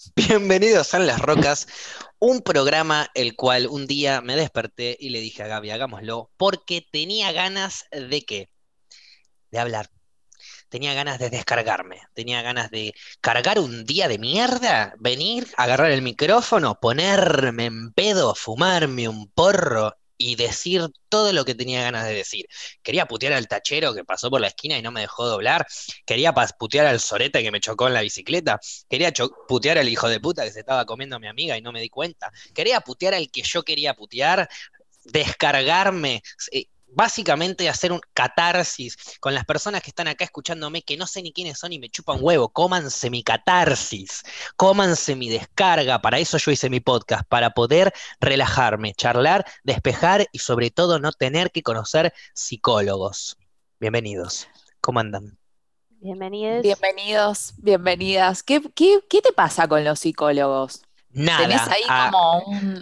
Bienvenidos a Las Rocas, un programa el cual un día me desperté y le dije a Gaby, hagámoslo, porque tenía ganas de qué? De hablar. Tenía ganas de descargarme, tenía ganas de cargar un día de mierda, venir, agarrar el micrófono, ponerme en pedo, fumarme un porro y decir todo lo que tenía ganas de decir. Quería putear al tachero que pasó por la esquina y no me dejó doblar. Quería putear al sorete que me chocó en la bicicleta. Quería putear al hijo de puta que se estaba comiendo a mi amiga y no me di cuenta. Quería putear al que yo quería putear. Descargarme. Eh, básicamente hacer un catarsis con las personas que están acá escuchándome, que no sé ni quiénes son y me chupan huevo, cómanse mi catarsis, cómanse mi descarga, para eso yo hice mi podcast, para poder relajarme, charlar, despejar y sobre todo no tener que conocer psicólogos. Bienvenidos, ¿cómo andan? Bienvenidos. Bienvenidos, bienvenidas. ¿Qué, qué, qué te pasa con los psicólogos? Nada. ¿Tenés ahí como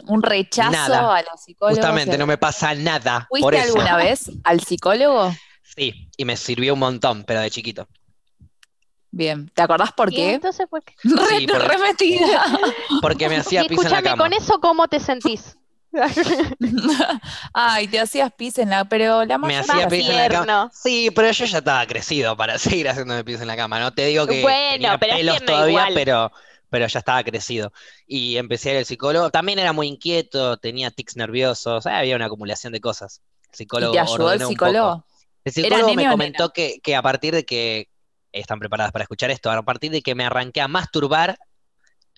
un, rechazo a los psicólogos? Justamente, no me pasa nada. ¿Fuiste alguna vez al psicólogo? Sí, y me sirvió un montón, pero de chiquito. Bien, ¿te acordás por qué? entonces, ¿por qué? Sí, porque, Remetida. Porque me hacía pis en la cama. con eso, ¿cómo te sentís? Ay, te hacías pis en la, pero la Me hacía pis en la cama. Sí, pero yo ya estaba crecido para seguir haciéndome pis en la cama, ¿no? Te digo que bueno, tenía pero pelos todavía, pero pero ya estaba crecido. Y empecé a ir al psicólogo. También era muy inquieto, tenía tics nerviosos, eh, había una acumulación de cosas. El psicólogo ¿Y te ayudó el psicólogo? El psicólogo me comentó que, que, a partir de que, están preparadas para escuchar esto, a partir de que me arranqué a masturbar,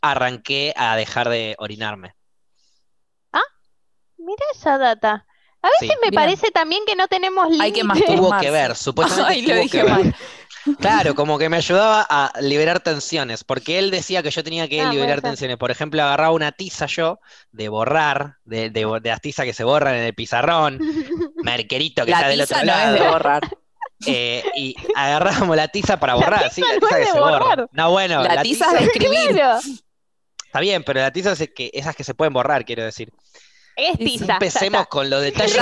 arranqué a dejar de orinarme. Ah, mira esa data. A veces me parece también que no tenemos límites. Hay que masturbar. Tuvo que ver, supuestamente Ay, tuvo que ver. Claro, como que me ayudaba a liberar tensiones, porque él decía que yo tenía que ah, liberar tensiones. Por ejemplo, agarraba una tiza yo de borrar, de, de, las tizas que se borran en el pizarrón, merquerito que está del otro lado. de borrar. Eh, y agarrábamos la tiza para borrar, sí, la tiza que se borra. No, bueno, la, tiza, es de escribir. Está bien, pero la tiza es que, esas que se pueden borrar, quiero decir. Es tiza. Empecemos con los detalles.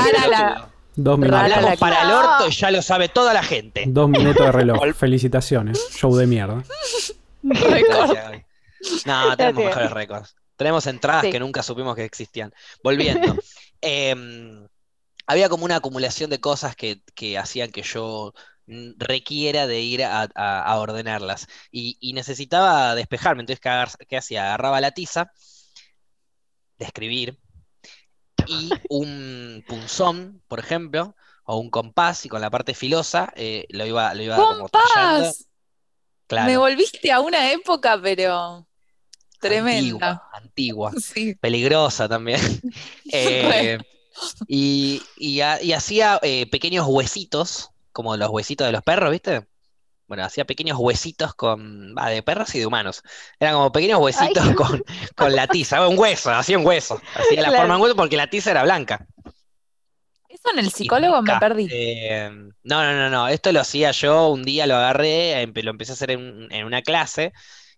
Dos minutos. Hablamos para el orto y ya lo sabe toda la gente. Dos minutos de reloj. Felicitaciones. Show de mierda. no, tenemos mejores récords. Tenemos entradas que nunca supimos que existían. Volviendo. Em, había como una acumulación de cosas que, hacían que yo requiera de ir a, ordenarlas. Y, necesitaba despejarme. Entonces, ¿qué, ¿qué hacía? Agarraba la tiza de escribir y un punzón, por ejemplo, o un compás, y con la parte filosa eh, lo iba, lo iba ¡Compás! Claro. Me volviste a una época, pero tremenda. Antigua, peligrosa también. Eh, y, y, hacía eh, pequeños huesitos, como los huesitos de los perros, ¿viste? Bueno, hacía pequeños huesitos con, de perros y de humanos. Eran como pequeños huesitos con, con, la tiza, un hueso, hacía un hueso. Hacía la forma de un hueso porque la tiza era blanca. ¿Eso en el psicólogo me perdí? Eh, no, no, no, no. Esto lo hacía yo, un día lo agarré, lo empecé a hacer en, una clase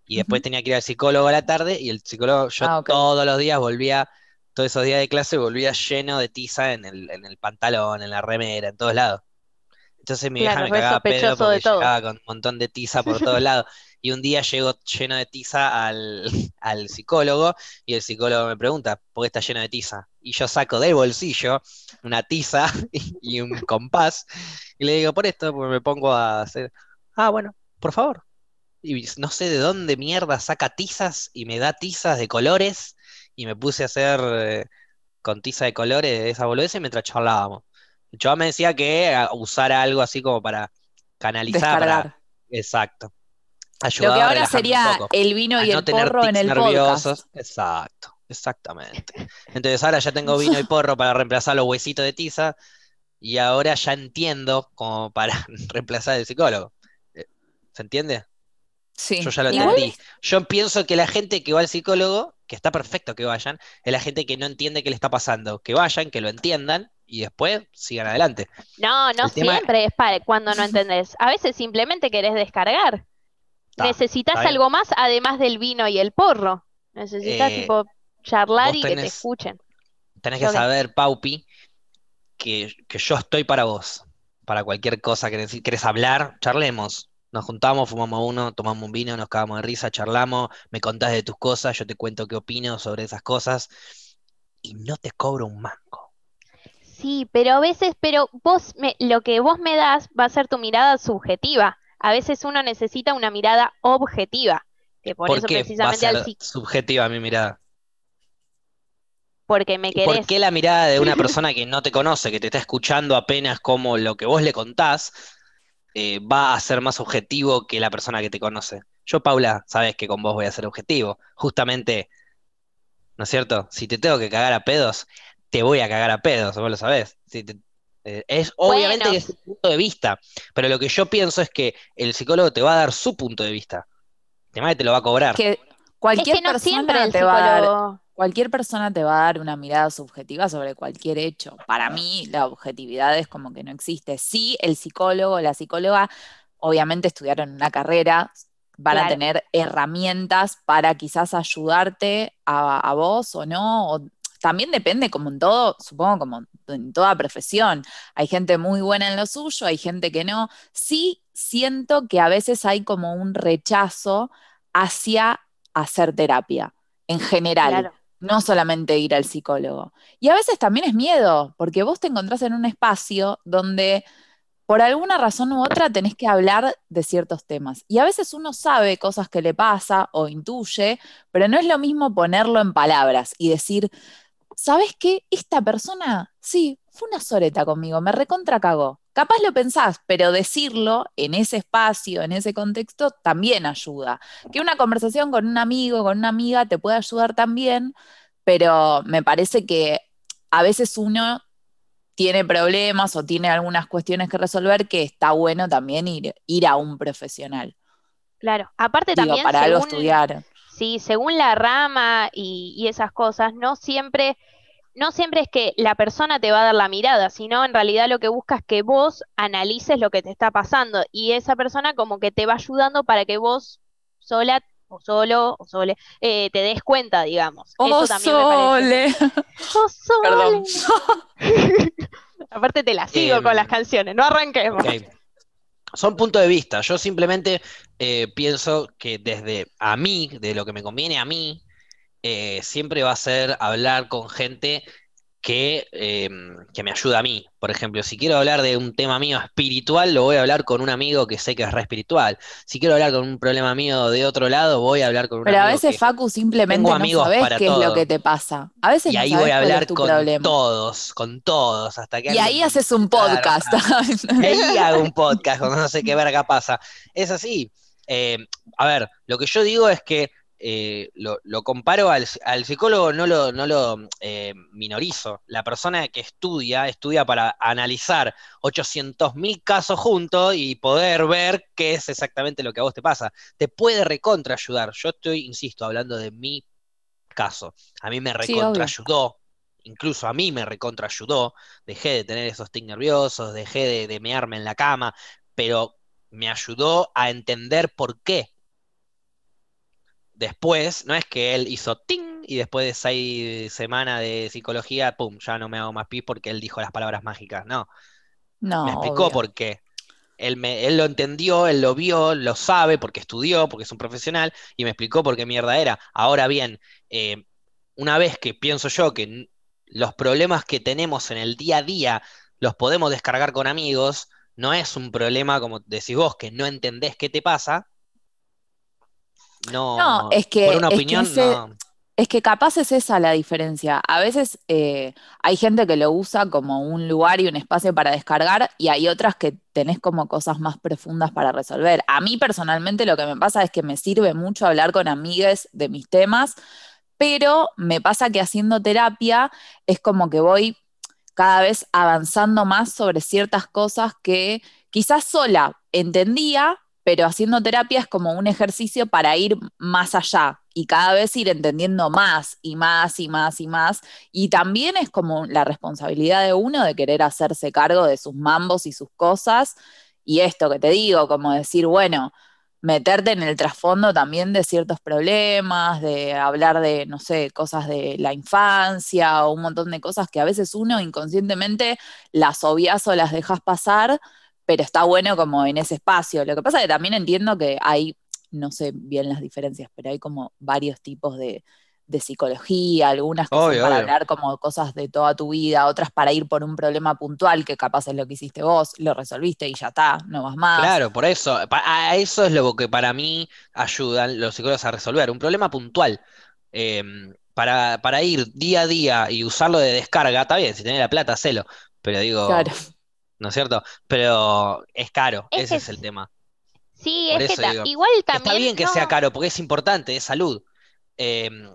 y después tenía que ir al psicólogo a la tarde y el psicólogo, yo ah, todos los días volvía, todos esos días de clase volvía lleno de tiza en el, en el pantalón, en la remera, en todos lados. Entonces mi hija me cagaba pedo porque llegaba con un montón de tiza por todos lados. Y un día llego lleno de tiza al, psicólogo y el psicólogo me pregunta, ¿por qué está lleno de tiza? Y yo saco del bolsillo una tiza y un compás y le digo, por esto, porque me pongo a hacer, ah, bueno, por favor. Y no sé de dónde mierda saca tizas y me da tizas de colores y me puse a hacer eh, con tiza de colores esa boludez mientras charlábamos. Yo me decía que usar algo así como para canalizar. exacto. Lo que ahora sería el vino y el porro en el nerviosos. Exacto, exactamente. Entonces ahora ya tengo vino y porro para reemplazar los huesitos de tiza y ahora ya entiendo como para reemplazar el psicólogo. Eh, ¿Se entiende? Sí. Yo ya lo entendí. Yo pienso que la gente que va al psicólogo, que está perfecto que vayan, es la gente que no entiende qué le está pasando. Que vayan, que lo entiendan y después sigan adelante. No, no siempre es para cuando no entendés. A veces simplemente querés descargar. Necesitas algo más además del vino y el porro. Necesitas eh, tipo charlar y que te escuchen. Tenés que saber, Paupi, que, yo estoy para vos. Para cualquier cosa que querés hablar, charlemos. Nos juntamos, fumamos uno, tomamos un vino, nos cagamos de risa, charlamos, me contás de tus cosas, yo te cuento qué opino sobre esas cosas y no te cobro un mango. Sí, pero a veces, pero vos, me, lo que vos me das va a ser tu mirada subjetiva. A veces uno necesita una mirada objetiva. Que por, eso precisamente va a ser subjetiva mi mirada? Porque me querés. ¿Por qué la mirada de una persona que no te conoce, que te está escuchando apenas como lo que vos le contás, eh, va a ser más objetivo que la persona que te conoce? Yo, Paula, sabes que con vos voy a ser objetivo. Justamente, ¿no es cierto? Si te tengo que cagar a pedos, te voy a cagar a pedos, vos lo sabés. Eh, es obviamente que es tu punto de vista, pero lo que yo pienso es que el psicólogo te va a dar su punto de vista. Además te lo va a cobrar. Que cualquier persona te va a dar cualquier persona te va a dar una mirada subjetiva sobre cualquier hecho. Para mí la objetividad es como que no existe. Sí, el psicólogo o la psicóloga obviamente estudiaron una carrera, van a tener herramientas para quizás ayudarte a, vos o no. También depende, como en todo, supongo como en toda profesión. Hay gente muy buena en lo suyo, hay gente que no. Sí siento que a veces hay como un rechazo hacia hacer terapia en general no solamente ir al psicólogo. Y a veces también es miedo, porque vos te encontrás en un espacio donde por alguna razón u otra tenés que hablar de ciertos temas. Y a veces uno sabe cosas que le pasa o intuye, pero no es lo mismo ponerlo en palabras y decir, ¿sabes qué? Esta persona, sí, fue una soreta conmigo, me recontra cagó. Capaz lo pensás, pero decirlo en ese espacio, en ese contexto, también ayuda. Que una conversación con un amigo, con una amiga, te puede ayudar también, pero me parece que a veces uno tiene problemas o tiene algunas cuestiones que resolver que está bueno también ir, ir a un profesional. Claro, aparte también... Para algo estudiar. Sí, según la rama y, y esas cosas, no siempre no siempre es que la persona te va a dar la mirada, sino en realidad lo que busca es que vos analices lo que te está pasando y esa persona como que te va ayudando para que vos sola o solo o sole eh, te des cuenta, digamos. Eso también me parece. Oh, sole. Aparte te la sigo con las em, canciones, no arranquemos. Son puntos de vista. Yo simplemente eh, pienso que desde a mí, de lo que me conviene a mí, eh, siempre va a ser hablar con gente que, em, que, me ayuda a mí. Por ejemplo, si quiero hablar de un tema mío espiritual, lo voy a hablar con un amigo que sé que es re espiritual. Si quiero hablar con un problema mío de otro lado, voy a hablar con un Pero a veces, Facu, simplemente no sabes qué es lo que te pasa. A veces y ahí voy a hablar con todos, con todos, hasta que... Y ahí haces un podcast. y ahí hago un podcast cuando no sé qué verga pasa. Es así. Eh, a ver, lo que yo digo es que eh, lo, comparo al, psicólogo, no lo, no lo eh, minorizo. La persona que estudia, estudia para analizar 800.000 casos juntos y poder ver qué es exactamente lo que a vos te pasa. Te puede recontra ayudar. Yo estoy, insisto, hablando de mi caso. A mí me recontra ayudó. Incluso a mí me recontra ayudó. Dejé de tener esos tics nerviosos, dejé de, de mearme en la cama, pero me ayudó a entender por qué después, no es que él hizo ting y después de seis semanas de psicología, pum, ya no me hago más pis porque él dijo las palabras mágicas. No. No. Me explicó por qué. Él, me, él lo entendió, él lo vio, lo sabe porque estudió, porque es un profesional y me explicó por qué mierda era. Ahora bien, eh, una vez que pienso yo que los problemas que tenemos en el día a día los podemos descargar con amigos, no es un problema, como decís vos, que no entendés qué te pasa, no, es que, por una opinión, es que capaz es esa la diferencia. A veces eh, hay gente que lo usa como un lugar y un espacio para descargar y hay otras que tenés como cosas más profundas para resolver. A mí personalmente lo que me pasa es que me sirve mucho hablar con amigas de mis temas, pero me pasa que haciendo terapia es como que voy cada vez avanzando más sobre ciertas cosas que quizás sola entendía, pero haciendo terapia es como un ejercicio para ir más allá y cada vez ir entendiendo más y más y más y más. Y también es como la responsabilidad de uno de querer hacerse cargo de sus mambos y sus cosas. Y esto que te digo, como decir, bueno, meterte en el trasfondo también de ciertos problemas, de hablar de, no sé, cosas de la infancia o un montón de cosas que a veces uno inconscientemente las obvias o las dejas pasar pero está bueno como en ese espacio. Lo que pasa es que también entiendo que hay, no sé bien las diferencias, pero hay como varios tipos de, psicología, algunas que son para hablar como cosas de toda tu vida, otras para ir por un problema puntual que capaz es lo que hiciste vos, lo resolviste y ya está, no vas más. Claro, por eso, a eso es lo que para mí ayudan los psicólogos a resolver, un problema puntual. Em, para, para, ir día a día y usarlo de descarga, está bien, si tenés la plata, hacelo. Pero digo, claro. ¿No es cierto? Pero es caro, ese es el tema. Sí, es que igual también. Está bien que sea caro, porque es importante, es salud. Em,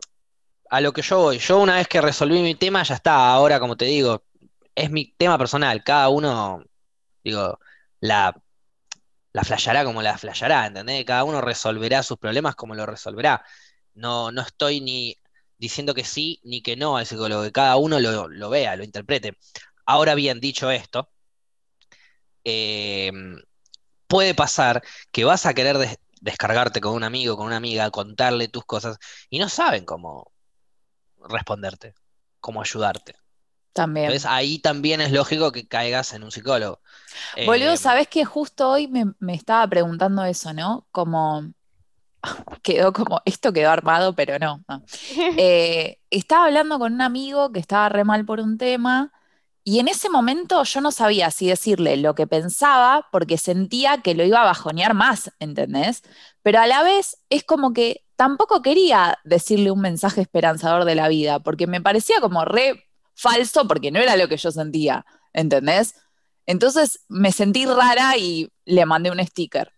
a lo que yo voy, yo una vez que resolví mi tema, ya está. Ahora, como te digo, es mi tema personal. Cada uno, digo, la, la flashará como la flashará, ¿entendés? Cada uno resolverá sus problemas como lo resolverá. No, no estoy ni diciendo que sí ni que no al psicólogo, que cada uno lo, lo vea, lo interprete. Ahora bien, dicho esto, Em, puede pasar que vas a querer descargarte con un amigo, con una amiga, contarle tus cosas y no saben cómo responderte, cómo ayudarte. También. Entonces ahí también es lógico que caigas en un psicólogo. Boludo, em, sabes que justo hoy me, estaba preguntando eso, ¿no? Como quedó como, esto quedó armado, pero no. Eh, estaba hablando con un amigo que estaba re mal por un tema y en ese momento yo no sabía si decirle lo que pensaba porque sentía que lo iba a bajonear más, ¿entendés? Pero a la vez es como que tampoco quería decirle un mensaje esperanzador de la vida, porque me parecía como re falso porque no era lo que yo sentía, ¿entendés? Entonces me sentí rara y le mandé un sticker.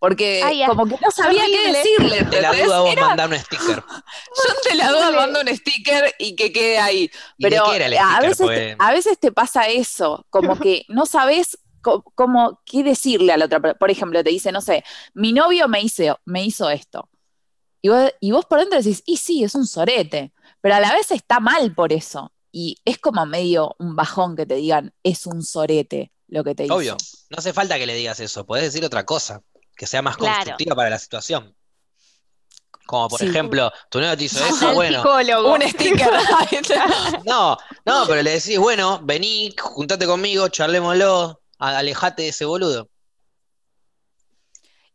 Porque como que no sabía qué decirle. Te la duda vos mandar un sticker. Yo te la duda mando un sticker y que quede ahí. Pero a, veces, te, a veces te pasa eso, como que no sabes cómo, qué decirle a la otra persona. Por ejemplo, te dice, no sé, mi novio me hizo, me hizo esto. Y vos, y vos por dentro decís, y sí, es un sorete. Pero a la vez está mal por eso. Y es como medio un bajón que te digan, es un sorete lo que te dice. Obvio, no hace falta que le digas eso, podés decir otra cosa que sea más constructiva para la situación. Como por ejemplo, tu novio te hizo eso, bueno. Un sticker. no, no, pero le decís, bueno, vení, juntate conmigo, charlémoslo, alejate de ese boludo.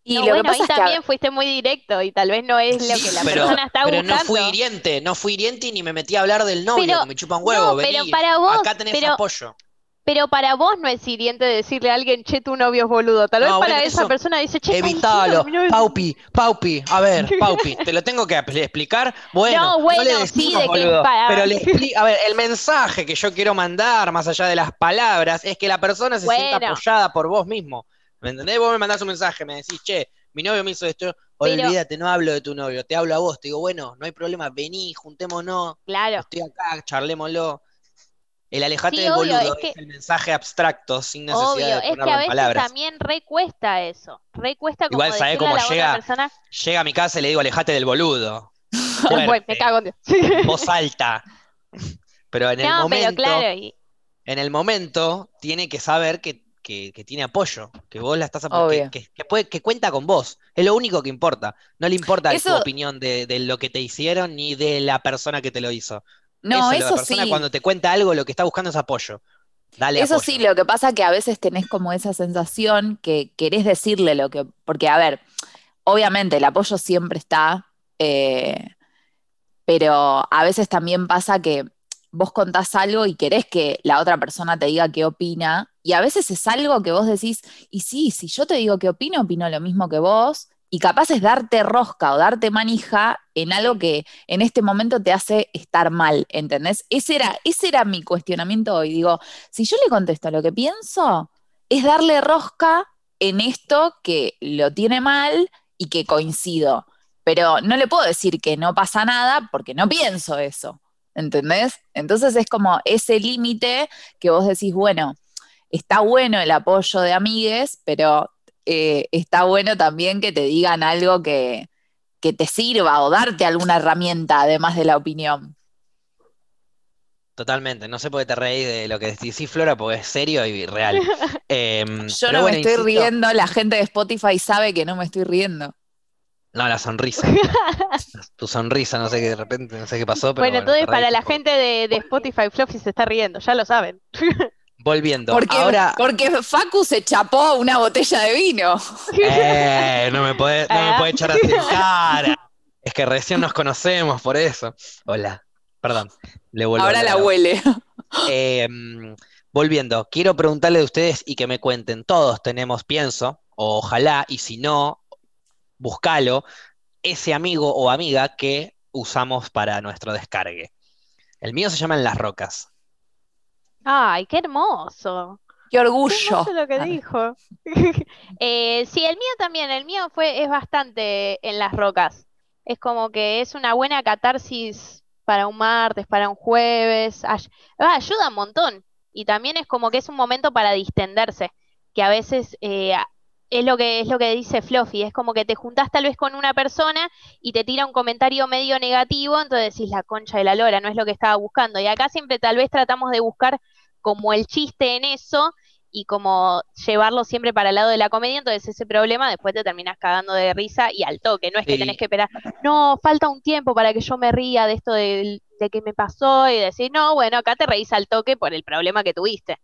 Y lo que pasa ahí también fuiste muy directo y tal vez no es lo que la persona está buscando. Pero no fui hiriente, no fui hiriente y ni me metí a hablar del novio, que me chupa un huevo, vení, pero para vos, acá tenés apoyo. Pero para vos no es hiriente decirle a alguien, che, tu novio es boludo. Tal vez para esa persona dice, che, evitalo. Paupi, Paupi, a ver, Paupi, te lo tengo que explicar. Bueno, no, bueno, le sí, de que Pero le explico, a ver, el mensaje que yo quiero mandar, más allá de las palabras, es que la persona se sienta apoyada por vos mismo. ¿Me entendés? Vos me mandás un mensaje, me decís, che, mi novio me hizo esto. Olvídate, no hablo de tu novio, te hablo a vos. Te digo, bueno, no hay problema, vení, juntémonos. Claro. Estoy acá, charlémoslo. El alejate del boludo es, el mensaje abstracto sin necesidad obvio, de es que a veces también recuesta eso. Recuesta como Igual sabe cómo llega, llega a mi casa y le digo alejate del boludo. me cago en Voz alta. Pero en el momento. En el momento tiene que saber que, tiene apoyo, que vos la estás apoyando, que, que, que, cuenta con vos. Es lo único que importa. No le importa tu opinión de, de lo que te hicieron ni de la persona que te lo hizo. No, eso, sí. Cuando te cuenta algo, lo que está buscando es apoyo. Dale eso sí, lo que pasa es que a veces tenés como esa sensación que querés decirle lo que. Porque, a ver, obviamente el apoyo siempre está, eh, pero a veces también pasa que vos contás algo y querés que la otra persona te diga qué opina, y a veces es algo que vos decís, y sí, si yo te digo qué opino, opino lo mismo que vos, y capaz es darte rosca o darte manija en algo que en este momento te hace estar mal, ¿entendés? Ese era, ese era mi cuestionamiento hoy. Digo, si yo le contesto lo que pienso, es darle rosca en esto que lo tiene mal y que coincido. Pero no le puedo decir que no pasa nada porque no pienso eso, ¿entendés? Entonces es como ese límite que vos decís, bueno, está bueno el apoyo de amigues, pero eh, está bueno también que te digan algo que, te sirva o darte alguna herramienta además de la opinión. Totalmente, no sé por qué te reís de lo que decís, Flora, porque es serio y real. Em, Yo no me estoy riendo, la gente de Spotify sabe que no me estoy riendo. No, la sonrisa. tu sonrisa, no sé qué de repente, no sé qué pasó. bueno, entonces para la gente de, de Spotify, Fluffy se está riendo, ya lo saben. volviendo. Porque, Ahora... porque Facu se chapó una botella de vino. Eh, no me puede, no me puede echar así en cara. Es que recién nos conocemos, por eso. Hola, perdón. Le vuelvo Ahora la huele. Em, volviendo, quiero preguntarle a ustedes y que me cuenten. Todos tenemos, pienso, o ojalá, y si no, buscalo, ese amigo o amiga que usamos para nuestro descargue. El mío se llama En las Rocas. Ay, qué hermoso. Qué orgullo. Qué lo que dijo. Eh, sí, el mío también. El mío fue, es bastante en las rocas. Es como que es una buena catarsis para un martes, para un jueves. Ayuda un montón. Y también es como que es un momento para distenderse. Que a veces eh, es lo que es lo que dice Fluffy, es como que te juntás tal vez con una persona y te tira un comentario medio negativo, entonces decís la concha de la lora, no es lo que estaba buscando. Y acá siempre tal vez tratamos de buscar como el chiste en eso y como llevarlo siempre para el lado de la comedia, entonces ese problema después te terminas cagando de risa y al toque, no es que tenés que esperar, no, falta un tiempo para que yo me ría de esto de, de que me pasó y decir, no, bueno, acá te reís al toque por el problema que tuviste.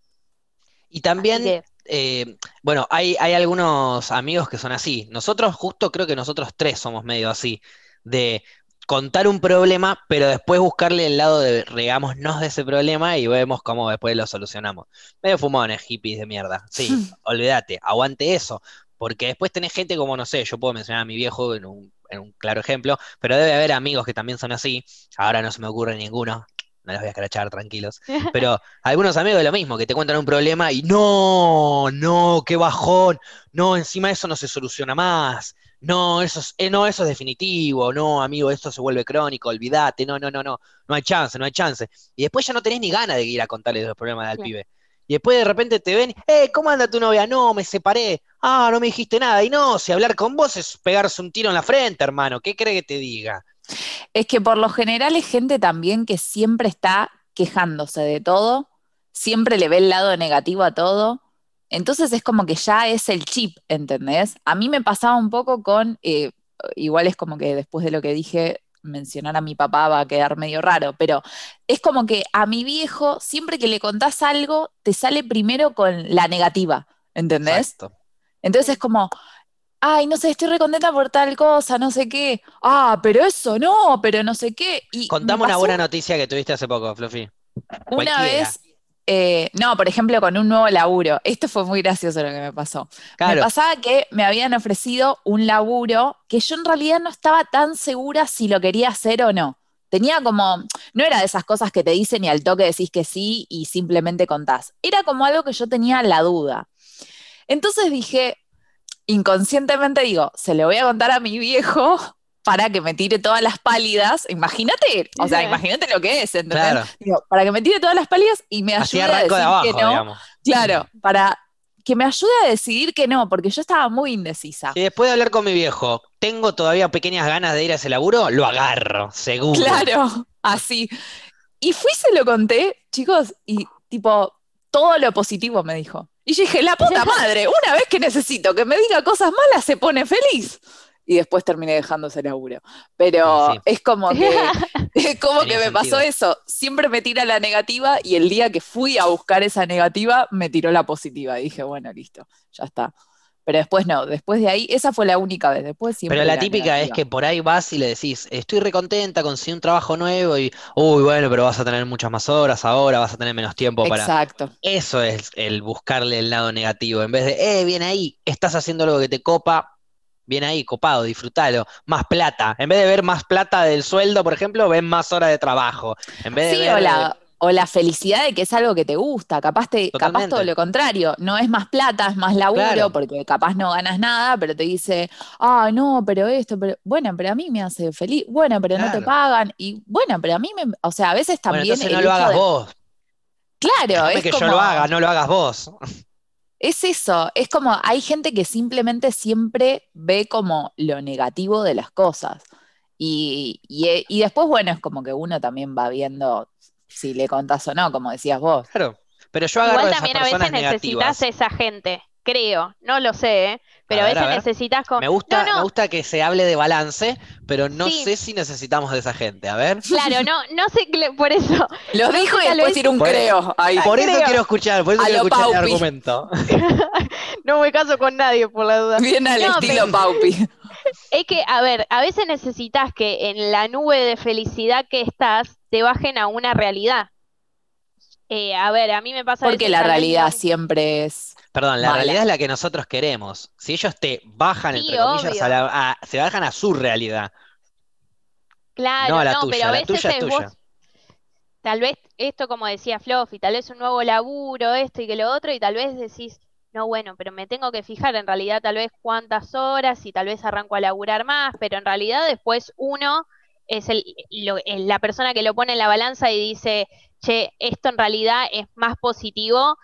Y también eh, bueno, hay, hay algunos amigos que son así. Nosotros, justo creo que nosotros tres somos medio así, de contar un problema, pero después buscarle el lado de regámonos de ese problema y vemos cómo después lo solucionamos. Medio fumones, hippies de mierda. Sí, olvídate, aguante eso. Porque después tenés gente como, no sé, yo puedo mencionar a mi viejo en un, en un claro ejemplo, pero debe haber amigos que también son así. Ahora no se me ocurre ninguno, no las voy a escrachar, tranquilos. Pero algunos amigos de lo mismo, que te cuentan un problema y no, no, qué bajón, no, encima eso no se soluciona más, no, eso es, eh, no, eso es definitivo, no, amigo, esto se vuelve crónico, olvídate, no, no, no, no, no hay chance, no hay chance. Y después ya no tenés ni ganas de ir a contarle los problemas al pibe. Y después de repente te ven, eh, ¿cómo anda tu novia? No, me separé. Ah, no me dijiste nada. Y no, si hablar con vos es pegarse un tiro en la frente, hermano. ¿Qué cree que te diga? Es que por lo general es gente también que siempre está quejándose de todo, siempre le ve el lado negativo a todo. Entonces es como que ya es el chip, ¿entendés? A mí me pasaba un poco con, eh, igual es como que después de lo que dije, mencionar a mi papá va a quedar medio raro, pero es como que a mi viejo, siempre que le contás algo, te sale primero con la negativa, ¿entendés? Entonces es como, ay, no sé, estoy recontenta por tal cosa, no sé qué. Ah, pero eso no, pero no sé qué. Y Contame una buena noticia que tuviste hace poco, Fluffy. Una vez, eh, no, por ejemplo, con un nuevo laburo. Esto fue muy gracioso lo que me pasó. Me pasaba que me habían ofrecido un laburo que yo en realidad no estaba tan segura si lo quería hacer o no. Tenía como, no era de esas cosas que te dicen y al toque decís que sí y simplemente contás. Era como algo que yo tenía la duda. Entonces dije, inconscientemente digo, se le voy a contar a mi viejo para que me tire todas las pálidas. Imagínate, o sea, imagínate lo que es, ¿entendés? para que me tire todas las pálidas y me ayude a decir que no. Claro, para que me ayude a decidir que no, porque yo estaba muy indecisa. Y después de hablar con mi viejo, tengo todavía pequeñas ganas de ir a ese laburo, lo agarro, seguro. Claro, así. Y fui, se lo conté, chicos, y tipo, todo lo positivo me dijo. Y yo dije, la puta madre, una vez que necesito que me diga cosas malas, se pone feliz. Y después terminé dejando ese laburo. Pero es como que, es como que me pasó eso. Siempre me tira la negativa y el día que fui a buscar esa negativa, me tiró la positiva. Y dije, bueno, listo, ya está. Pero después no, después de ahí, esa fue la única vez. Después Pero la, típica es que por ahí vas y le decís, estoy recontenta, conseguí un trabajo nuevo y, uy, bueno, pero vas a tener muchas más horas ahora, vas a tener menos tiempo para. Exacto. Eso es el buscarle el lado negativo. En vez de, eh, bien ahí, estás haciendo algo que te copa, bien ahí, copado, disfrútalo. Más plata. En vez de ver más plata del sueldo, por ejemplo, ven más horas de trabajo. En vez de sí, hola o la felicidad de que es algo que te gusta, capaz, te, capaz todo lo contrario, no es más plata, es más laburo, porque capaz no ganas nada, pero te dice, ah, no, pero esto, pero bueno, pero a mí me hace feliz, bueno, pero no te pagan, y bueno, pero a mí me, o sea, a veces también... Bueno, no lo hagas vos. Claro, es que yo lo haga, no lo hagas vos. Es eso, es como hay gente que simplemente siempre ve como lo negativo de las cosas. Y, y, y, después, bueno, es como que uno también va viendo si le contás o no, como decías vos. Claro. Pero yo agarro Igual también a, veces necesitas esa gente creo, no lo sé, ¿eh? Pero a, veces necesitas Me gusta, me gusta que se hable de balance, pero no sé si necesitamos de esa gente. A ver. Claro, no, no sé, por eso. Lo dijo y después ir un creo. Por eso quiero escuchar, por eso quiero escuchar el argumento. no me caso con nadie, por la duda. Bien al estilo Paupi. Es que, a ver, a veces necesitas que en la nube de felicidad que estás te bajen a una realidad. Eh, a ver, a mí me pasa... Porque la realidad siempre es... Perdón, la realidad es la que nosotros queremos. Si ellos te bajan, entre comillas, se bajan a su realidad. Claro, no a la tuya, pero a veces tuya es tuya. tal vez esto, como decía Fluffy, tal vez un nuevo laburo, esto y que lo otro, y tal vez decís, no, bueno, pero me tengo que fijar en realidad tal vez cuántas horas y tal vez arranco a laburar más, pero en realidad después uno es el, la persona que lo pone en la balanza y dice, che, esto en realidad es más positivo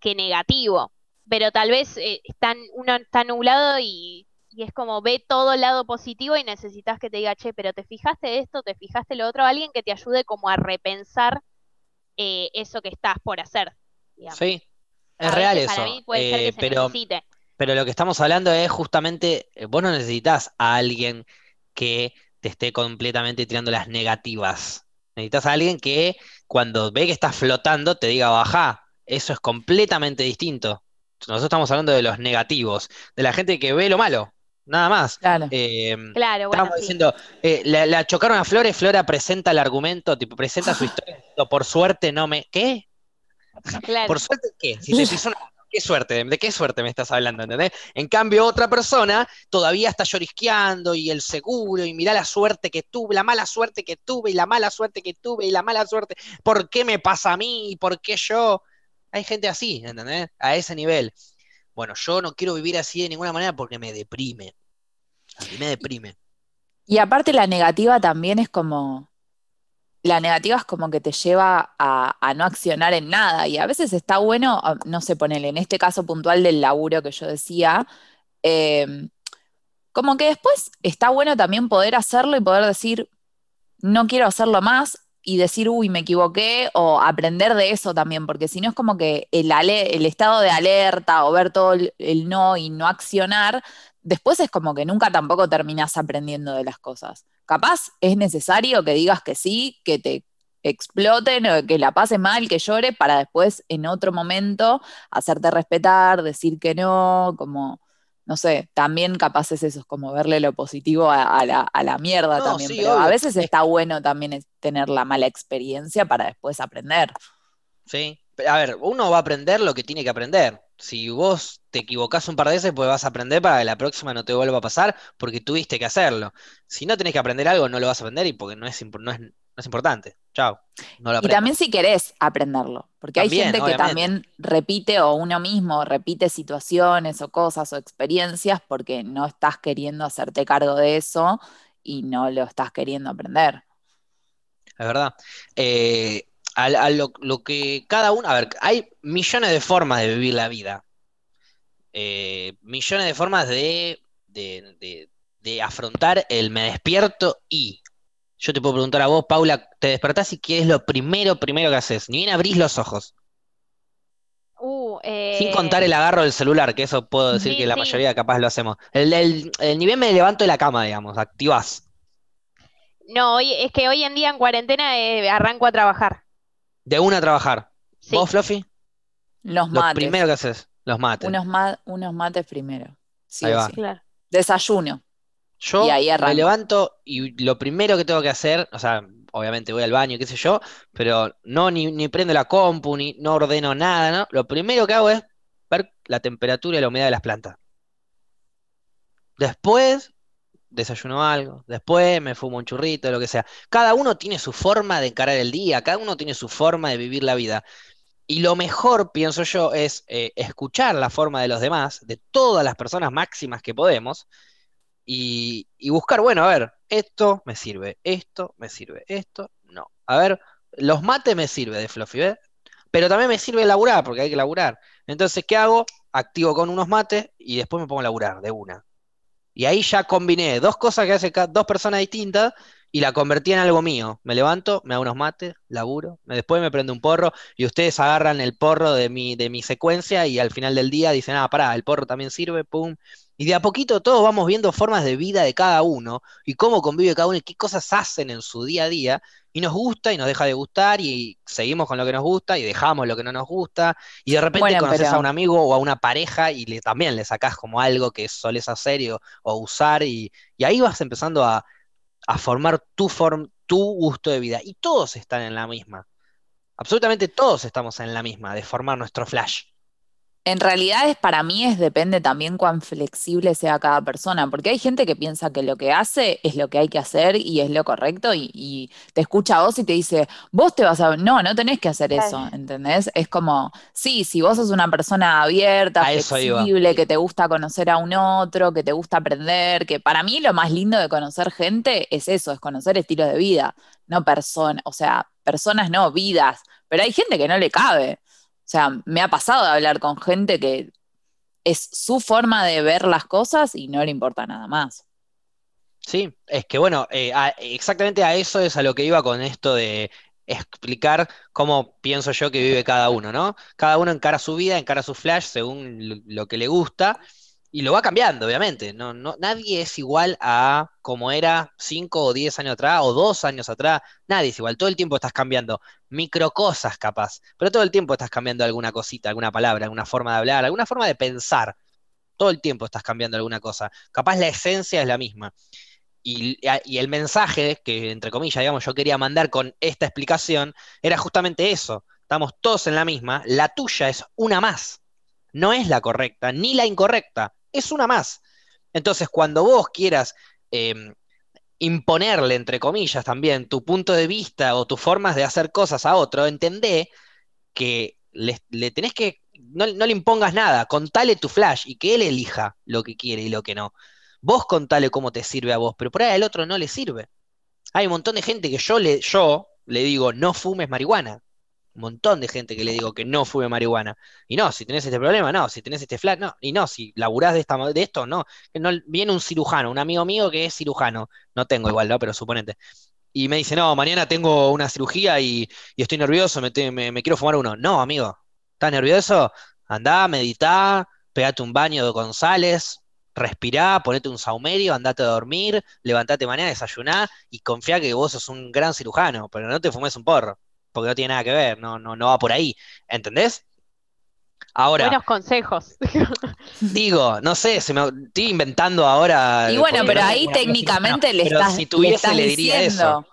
que, negativo, pero tal vez eh, uno está nublado y, es como ve todo el lado positivo y necesitas que te diga, che, pero te fijaste esto, te fijaste lo otro, alguien que te ayude como a repensar eh, eso que estás por hacer. Sí, es real eso. Eh, pero, pero lo que estamos hablando es justamente, vos no necesitas a alguien que te esté completamente tirando las negativas. Necesitas a alguien que cuando ve que estás flotando te diga baja. Eso es completamente distinto. Nosotros estamos hablando de los negativos, de la gente que ve lo malo, nada más. Claro, eh, claro Estamos diciendo, eh, la, chocaron a Flores, Flora presenta el argumento, tipo, presenta su historia, por suerte no me. ¿Qué? ¿Por suerte qué? Si te pisó una qué suerte, ¿de qué suerte me estás hablando? ¿entendés? En cambio, otra persona todavía está llorisqueando y el seguro, y mira la suerte que tuve, la mala suerte que tuve, y la mala suerte que tuve, y la mala suerte, ¿por qué me pasa a mí? ¿Por qué yo? Hay gente así, ¿entendés? A ese nivel. Bueno, yo no quiero vivir así de ninguna manera porque me deprime. Me deprime. Y aparte la negativa también es como, la negativa es como que te lleva a, no accionar en nada. Y a veces está bueno, ah, no sé, ponerle en este caso puntual del laburo que yo decía, em, como que después está bueno también poder hacerlo y poder decir, no quiero hacerlo más y decir, uy, me equivoqué, o aprender de eso también, porque si no es como que el, el estado de alerta o ver todo el no y no accionar, después es como que nunca tampoco terminas aprendiendo de las cosas. Capaz es necesario que digas que sí, que te exploten, o que la pase mal, que llore, para después en otro momento hacerte respetar, decir que no, como, no sé, también capaz es eso, es como verle lo positivo a, la, mierda también. pero a veces está bueno también tener la mala experiencia para después aprender. Sí, a ver, uno va a aprender lo que tiene que aprender si vos te equivocás un par de veces, pues vas a aprender para que la próxima no te vuelva a pasar porque tuviste que hacerlo. Si no tenés que aprender algo, no lo vas a aprender y porque no es, no es, importante. Chao. y también si querés aprenderlo, porque hay gente que también repite o uno mismo repite situaciones o cosas o experiencias porque no estás queriendo hacerte cargo de eso y no lo estás queriendo aprender. Es verdad. Eh, a, lo, que cada uno, a ver, hay millones de formas de vivir la vida. Eh, millones de formas de, de, afrontar el me despierto y. Yo te puedo preguntar a vos, Paula, te despertás y qué es lo primero, primero que haces. Ni bien abrís los ojos. Uh, eh, Sin contar el agarro del celular, que eso puedo decir que la mayoría capaz lo hacemos. El, el, el nivel me levanto de la cama, digamos, activás. No, es que hoy en día en cuarentena eh, arranco a trabajar. De una a trabajar. ¿Vos, Fluffy? Los mates. Lo primero que haces, los mates. Unos, unos mates primero. Sí, ahí va. Desayuno. Yo me levanto y lo primero que tengo que hacer, o sea, obviamente voy al baño, qué sé yo, pero no ni, ni prendo la compu, ni no ordeno nada, ¿no? Lo primero que hago es ver la temperatura y la humedad de las plantas. Después desayuno algo, después me fumo un churrito, lo que sea. Cada uno tiene su forma de encarar el día, cada uno tiene su forma de vivir la vida. Y lo mejor, pienso yo, es eh, escuchar la forma de los demás, de todas las personas máximas que podemos, y, buscar, bueno, a ver, esto me sirve, esto me sirve, esto no. A ver, los mates me sirve de Fluffy, ¿ves? Pero también me sirve laburar, porque hay que laburar. Entonces, ¿qué hago? Activo con unos mates y después me pongo a laburar de una. Y ahí ya combiné dos cosas que hacen dos personas distintas y la convertí en algo mío. Me levanto, me hago unos mates, laburo, después me prendo un porro y ustedes agarran el porro de mi, de mi secuencia y al final del día dicen, ah, pará, el porro también sirve, pum. Y de a poquito todos vamos viendo formas de vida de cada uno y cómo convive cada uno y qué cosas hacen en su día a día. Y nos gusta y nos deja de gustar y seguimos con lo que nos gusta y dejamos lo que no nos gusta. Y de repente conoces a un amigo o a una pareja y le, también le sacás como algo que soles hacer o usar y, y ahí vas empezando a, a formar tu, form, tu gusto de vida. Y todos están en la misma. Absolutamente todos estamos en la misma, de formar nuestro flash. En realidad es para mí es depende también cuán flexible sea cada persona, porque hay gente que piensa que lo que hace es lo que hay que hacer y es lo correcto y, te escucha a vos y te dice, vos te vas a... No, no tenés que hacer eso, ¿entendés? Es como, sí, si vos sos una persona abierta, flexible, que te gusta conocer a un otro, que te gusta aprender, que para mí lo más lindo de conocer gente es eso, es conocer estilos de vida, no personas, o sea, personas no, vidas, pero hay gente que no le cabe. Sea, me ha pasado de hablar con gente que es su forma de ver las cosas y no le importa nada más. Sí, es que bueno, eh, exactamente a eso es a lo que iba con esto de explicar cómo pienso yo que vive cada uno, ¿no? Cada uno encara su vida, encara su flash según lo que le gusta y lo va cambiando, obviamente. No, no, nadie es igual a como era 5 o 10 años atrás o 2 años atrás. Nadie es igual. Todo el tiempo estás cambiando micro cosas, capaz. Pero todo el tiempo estás cambiando alguna cosita, alguna palabra, alguna forma de hablar, alguna forma de pensar. Todo el tiempo estás cambiando alguna cosa. Capaz la esencia es la misma. Y, y, el mensaje que, entre comillas, digamos, yo quería mandar con esta explicación era justamente eso. Estamos todos en la misma. La tuya es una más. No es la correcta, ni la incorrecta es una más. Entonces, cuando vos quieras em, imponerle, entre comillas, también tu punto de vista o tus formas de hacer cosas a otro, entendé que le, tenés que, no, le impongas nada, contale tu flash y que él elija lo que quiere y lo que no. Vos contale cómo te sirve a vos, pero por ahí al otro no le sirve. Hay un montón de gente que yo le, yo le digo, no fumes marihuana un montón de gente que le digo que no fume marihuana. Y no, si tenés este problema, no, si tenés este flat, no, y no, si laburás de, esta, de esto, no. no. Viene un cirujano, un amigo mío que es cirujano, no tengo igual, ¿no? Pero suponete. Y me dice, no, mañana tengo una cirugía y, estoy nervioso, me, quiero fumar uno. No, amigo, ¿estás nervioso? Andá, meditá, pegate un baño de González, respirá, ponete un saumerio, andate a dormir, levantate mañana, desayuná y confía que vos sos un gran cirujano, pero no te fumes un porro porque no tiene nada que ver, no, no, no va por ahí, ¿entendés? Ahora. Buenos consejos. Digo, no sé, se me estoy inventando ahora. Y bueno, pero ahí técnicamente le estás, si tuviese, le, diría diciendo, eso.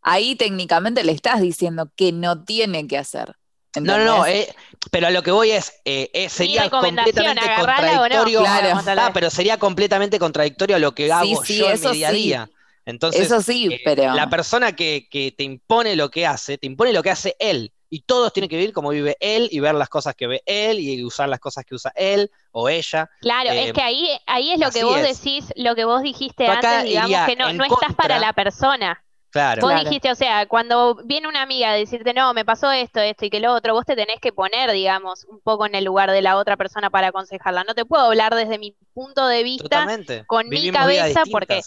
Ahí técnicamente le estás diciendo que no tiene que hacer. No, no, no, eh, pero a lo que voy es, eh, sería completamente contradictorio. claro. Ah, pero sería completamente contradictorio a lo que hago yo en mi día a día. Entonces, Eso sí, eh, pero... la persona que, te impone lo que hace, te impone lo que hace él. Y todos tienen que vivir como vive él y ver las cosas que ve él y usar las cosas que usa él o ella. Claro, es eh, que ahí, ahí es lo que vos decís, lo que vos dijiste antes, digamos que no, no estás para la persona. Claro. Vos dijiste, o sea, cuando viene una amiga a decirte, no, me pasó esto, esto y que lo otro, vos te tenés que poner, digamos, un poco en el lugar de la otra persona para aconsejarla. No te puedo hablar desde mi punto de vista, con mi cabeza, porque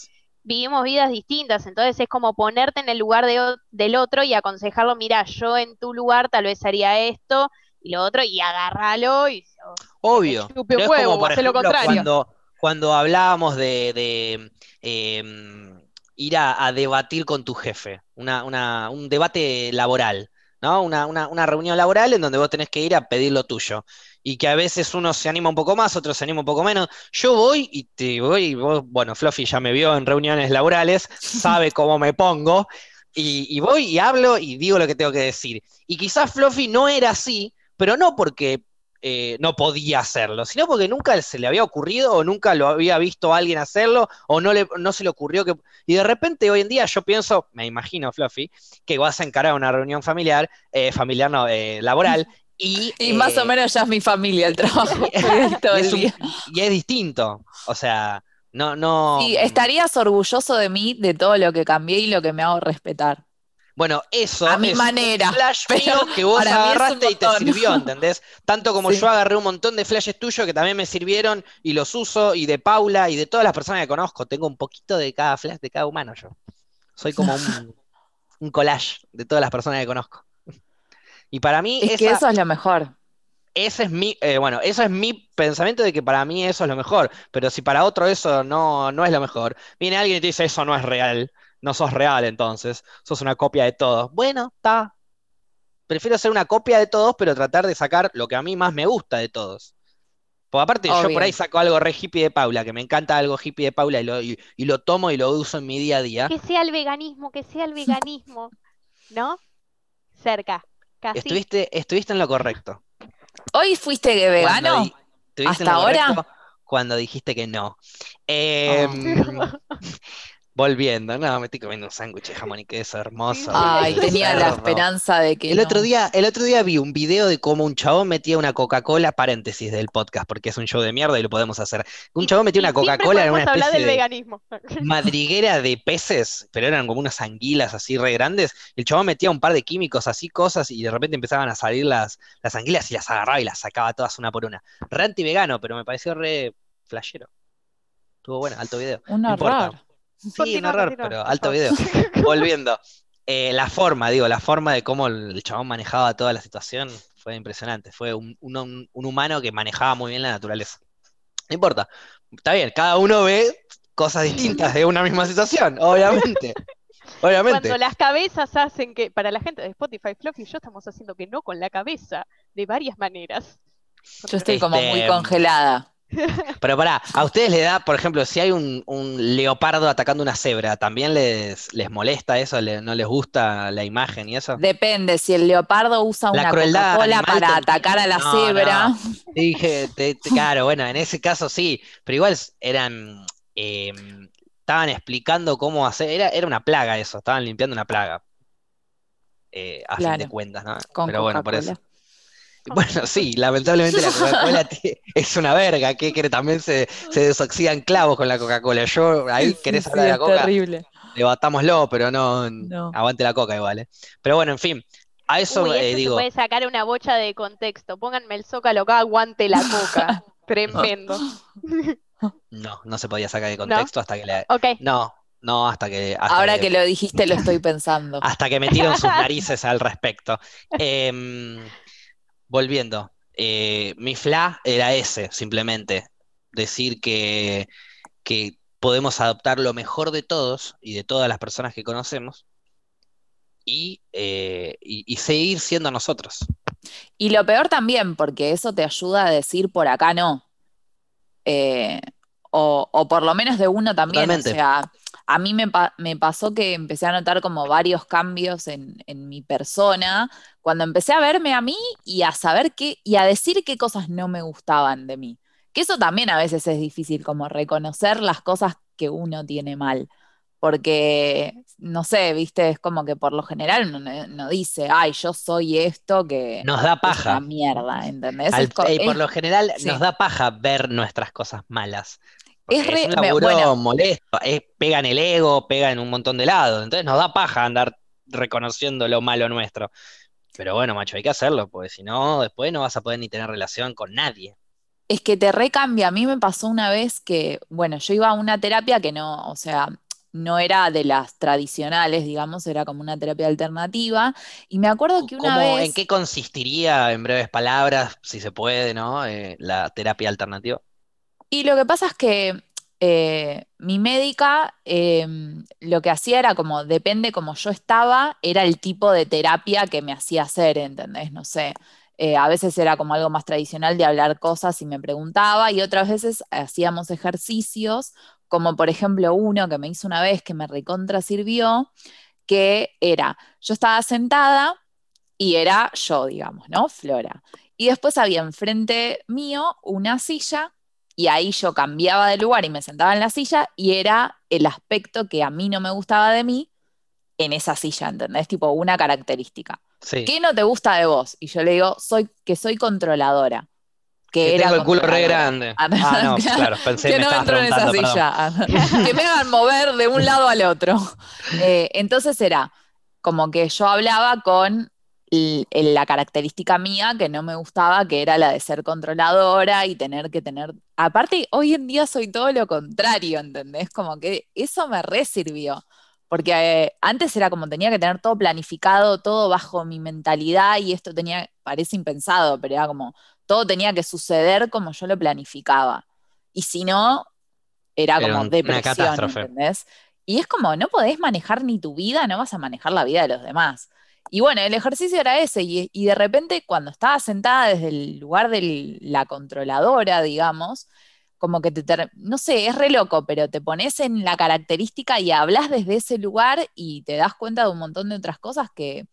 vivimos vidas distintas, entonces es como ponerte en el lugar de, del otro y aconsejarlo, mira, yo en tu lugar tal vez haría esto y lo otro, y agárralo y... Obvio, pero es como, por ejemplo, cuando, cuando hablábamos de, em, ir a, debatir con tu jefe, una, una, un debate laboral, ¿no? Una, una, una reunión laboral en donde vos tenés que ir a pedir lo tuyo y que a veces uno se anima un poco más, otro se anima un poco menos. Yo voy y te voy, bueno, Fluffy ya me vio en reuniones laborales, sabe cómo me pongo, y, voy y hablo y digo lo que tengo que decir. Y quizás Fluffy no era así, pero no porque eh, no podía hacerlo, sino porque nunca se le había ocurrido o nunca lo había visto a alguien hacerlo o no, le, no se le ocurrió que... Y de repente hoy en día yo pienso, me imagino, Fluffy, que vas a encarar una reunión familiar, eh, familiar no, eh, laboral, y, más o eh, menos ya es mi familia el trabajo. y, es distinto. O sea, no, no. Sí, estarías orgulloso de mí, de todo lo que cambié y lo que me hago respetar. Bueno, eso a mi manera, un flash que vos agarraste y te sirvió, ¿entendés? Tanto como yo agarré un montón de flashes tuyos que también me sirvieron y los uso, y de Paula y de todas las personas que conozco. Tengo un poquito de cada flash de cada humano yo. Soy como un, collage de todas las personas que conozco. Y para mí. Es que eso es lo mejor. Ese es mi, eh, bueno, eso es mi pensamiento de que para mí eso es lo mejor. Pero si para otro eso no, no es lo mejor, viene alguien y te dice eso no es real. No sos real entonces. Sos una copia de todos. Bueno, está. Prefiero ser una copia de todos, pero tratar de sacar lo que a mí más me gusta de todos. Porque aparte, yo por ahí saco algo re hippie de Paula, que me encanta algo hippie de Paula y lo, y, lo tomo y lo uso en mi día a día. Que sea el veganismo, que sea el veganismo. ¿No? Cerca. Casi. Estuviste, estuviste en lo correcto. ¿Hoy fuiste vegano? ¿Hasta ahora? Cuando dijiste que no. Eh, Volviendo, no, me estoy comiendo un sándwich de jamón y queso hermoso. Ay, tenía la esperanza de que. El, otro día, el otro día vi un video de cómo un chabón metía una Coca-Cola, paréntesis del podcast, porque es un show de mierda y lo podemos hacer. Un chabón metía una Coca-Cola en una especie del veganismo. madriguera de peces, pero eran como unas anguilas así re grandes. El chabón metía un par de químicos así, cosas, y de repente empezaban a salir las, las anguilas y las agarraba y las sacaba todas una por una. Re anti-vegano, pero me pareció re flashero. Estuvo bueno, alto video. Un no Sí, no raro, pero alto video. Volviendo. Eh, la forma, digo, la forma de cómo el chabón manejaba toda la situación fue impresionante. Fue un, humano que manejaba muy bien la naturaleza. No importa. Está bien, cada uno ve cosas distintas de una misma situación, obviamente. Obviamente. Cuando las cabezas hacen que, para la gente de Spotify, Fluffy y yo estamos haciendo que no con la cabeza, de varias maneras. Yo estoy como muy este, congelada. Pero pará, a ustedes les da, por ejemplo, si hay un, leopardo atacando una cebra, ¿también les, les molesta eso? ¿No les gusta la imagen y eso? Depende, si el leopardo usa una Coca-Cola para atacar a la cebra. Dije, claro, bueno, en ese caso sí, pero igual eran, em, estaban explicando cómo hacer, era, era una plaga eso, estaban limpiando una plaga. Eh, a fin de cuentas, ¿no? pero bueno, por eso. Bueno, sí, lamentablemente la Coca-Cola es una verga, que, también se, se, desoxidan clavos con la Coca-Cola. Yo ahí querés hablar de la Coca. Terrible. Debatámoslo, pero no, aguante la Coca igual. ¿eh? Pero bueno, en fin, a eso eh, digo. Se puede sacar una bocha de contexto. Pónganme el zócalo acá, aguante la Coca. Tremendo. No, no se podía sacar de contexto hasta que le. Okay. No, no, hasta que. Ahora que... lo dijiste, lo estoy pensando. Hasta que metieron sus narices al respecto. Eh, volviendo, eh, mi fla era ese, simplemente. Decir que, podemos adoptar lo mejor de todos y de todas las personas que conocemos eh, y, seguir siendo nosotros. Y lo peor también, porque eso te ayuda a decir por acá no. Eh, o, por lo menos de uno también. O sea, a mí me, pasó que empecé a notar como varios cambios en, mi persona cuando empecé a verme a mí y a saber qué, y a decir qué cosas no me gustaban de mí. Que eso también a veces es difícil, como reconocer las cosas que uno tiene mal. Porque, no sé, viste, es como que por lo general uno no, dice, ay, yo soy esto que. Nos da paja. Es mierda, ¿entendés? y por lo general nos da paja ver nuestras cosas malas. Es, un laburo molesto, pega en el ego, pega en un montón de lados. Entonces nos da paja andar reconociendo lo malo nuestro. Pero bueno, macho, hay que hacerlo, porque si no, después no vas a poder ni tener relación con nadie. Es que te recambia. A mí me pasó una vez que, bueno, yo iba a una terapia que no, o sea, no era de las tradicionales, digamos, era como una terapia alternativa. Y me acuerdo que una vez. ¿En qué consistiría, en breves palabras, si se puede, ¿no? Eh, la terapia alternativa. Y lo que pasa es que eh, mi médica em, lo que hacía era como, depende como yo estaba, era el tipo de terapia que me hacía hacer, ¿entendés? No sé. Eh, a veces era como algo más tradicional de hablar cosas y me preguntaba, y otras veces hacíamos ejercicios, como por ejemplo uno que me hizo una vez que me recontra sirvió, que era, yo estaba sentada y era yo, digamos, ¿no? Flora. Y después había enfrente mío una silla y ahí yo cambiaba de lugar y me sentaba en la silla y era el aspecto que a mí no me gustaba de mí en esa silla, ¿entendés? Tipo una característica. ¿Qué no te gusta de vos? Y yo le digo, soy, que soy controladora. Que, tengo el culo re grande. Ah, no, claro, pensé que no entro en esa silla. que me hagan mover de un lado al otro. Eh, entonces era como que yo hablaba con la característica mía que no me gustaba, que era la de ser controladora y tener que tener... Aparte, hoy en día soy todo lo contrario, ¿entendés? Como que eso me resirvió, Porque eh, antes era como tenía que tener todo planificado, todo bajo mi mentalidad y esto tenía, parece impensado, pero era como todo tenía que suceder como yo lo planificaba. Y si no, era como depresión, ¿entendés? Y es como, no podés manejar ni tu vida, no vas a manejar la vida de los demás. Y bueno, el ejercicio era ese, y, de repente cuando estaba sentada desde el lugar de la controladora, digamos, como que te, no sé, es re loco, pero te pones en la característica y hablas desde ese lugar y te das cuenta de un montón de otras cosas que,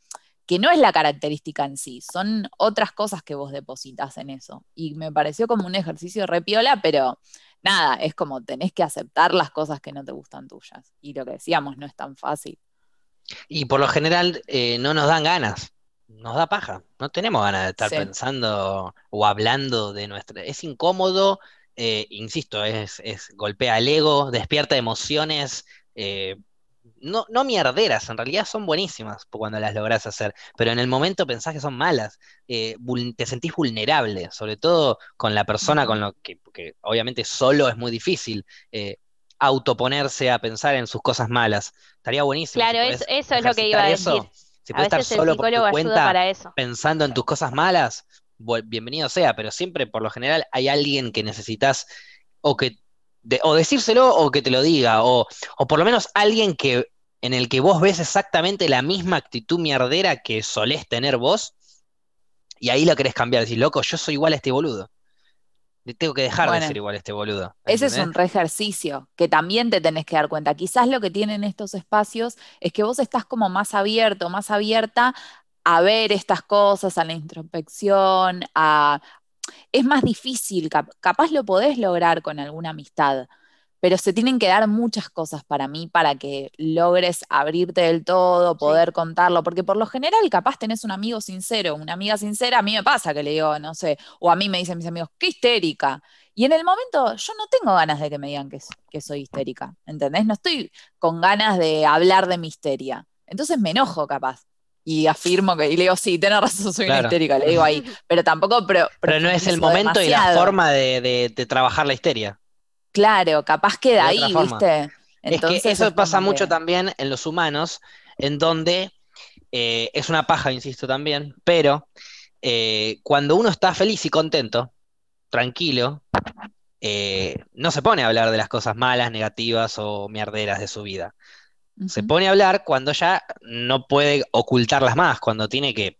que no es la característica en sí, son otras cosas que vos depositas en eso. Y me pareció como un ejercicio repiola, pero nada, es como tenés que aceptar las cosas que no te gustan tuyas. Y lo que decíamos, no es tan fácil. Y por lo general eh, no nos dan ganas, nos da paja, no tenemos ganas de estar pensando o hablando de nuestra... Es incómodo, eh, insisto, es, es, golpea el ego, despierta emociones, eh, no, no mierderas, en realidad son buenísimas cuando las logras hacer, pero en el momento pensás que son malas, te sentís vulnerable, sobre todo con la persona con lo que, que obviamente solo es muy difícil autoponerse a pensar en sus cosas malas. Estaría buenísimo. Claro, eso, es lo que iba a decir. Si puedes estar solo por tu cuenta pensando en tus cosas malas, bienvenido sea, pero siempre por lo general hay alguien que necesitas o que o decírselo o que te lo diga, o, o por lo menos alguien que en el que vos ves exactamente la misma actitud mierdera que solés tener vos, y ahí lo querés cambiar, decir, loco, yo soy igual a este boludo tengo que dejar de ser igual este boludo. Ese es un re ejercicio que también te tenés que dar cuenta. Quizás lo que tienen estos espacios es que vos estás como más abierto, más abierta a ver estas cosas, a la introspección, a... Es más difícil, capaz lo podés lograr con alguna amistad, pero se tienen que dar muchas cosas para mí para que logres abrirte del todo, poder contarlo, porque por lo general capaz tenés un amigo sincero, una amiga sincera, a mí me pasa que le digo, no sé, o a mí me dicen mis amigos, qué histérica. Y en el momento yo no tengo ganas de que me digan que, que soy histérica, ¿entendés? No estoy con ganas de hablar de mi histeria. Entonces me enojo capaz. Y afirmo que, y le digo, sí, tenés razón, soy una histérica, le digo ahí. Pero tampoco. Pero, pero no es el momento y la forma de trabajar la histeria. Claro, capaz queda ahí, ¿viste? Entonces, es que eso pasa mucho también en los humanos, en donde eh, es una paja, insisto también, pero eh, cuando uno está feliz y contento, tranquilo, eh, no se pone a hablar de las cosas malas, negativas o mierderas de su vida. Se pone a hablar cuando ya no puede ocultarlas más, cuando tiene que,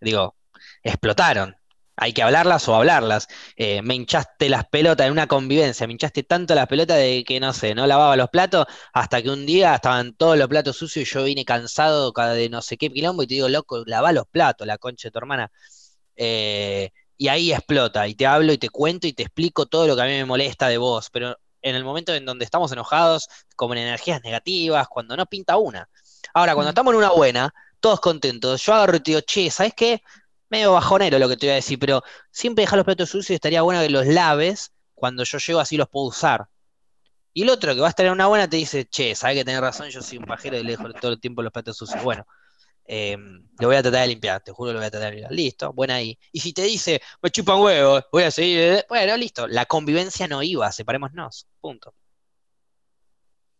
digo, explotaron hay que hablarlas o hablarlas. Eh, me hinchaste las pelotas en una convivencia, me hinchaste tanto las pelotas de que, no sé, no lavaba los platos, hasta que un día estaban todos los platos sucios y yo vine cansado de no sé qué quilombo y te digo, loco, lava los platos, la concha de tu hermana. Eh, y ahí explota, y te hablo y te cuento y te explico todo lo que a mí me molesta de vos, pero en el momento en donde estamos enojados, como en energías negativas, cuando no pinta una. Ahora, cuando estamos en una buena, todos contentos, yo agarro y te digo, che, ¿sabes qué? Medio bajonero lo que te voy a decir, pero siempre dejar los platos sucios estaría bueno que los laves cuando yo llego así los puedo usar. Y el otro que va a estar en una buena te dice, che, sabes que tenés razón, yo soy un pajero y le dejo todo el tiempo los platos sucios. Bueno, eh, lo voy a tratar de limpiar, te juro lo voy a tratar de limpiar. Listo, buena ahí. Y si te dice, me chupan huevos, voy a seguir, eh", bueno, listo, la convivencia no iba, separémonos, punto.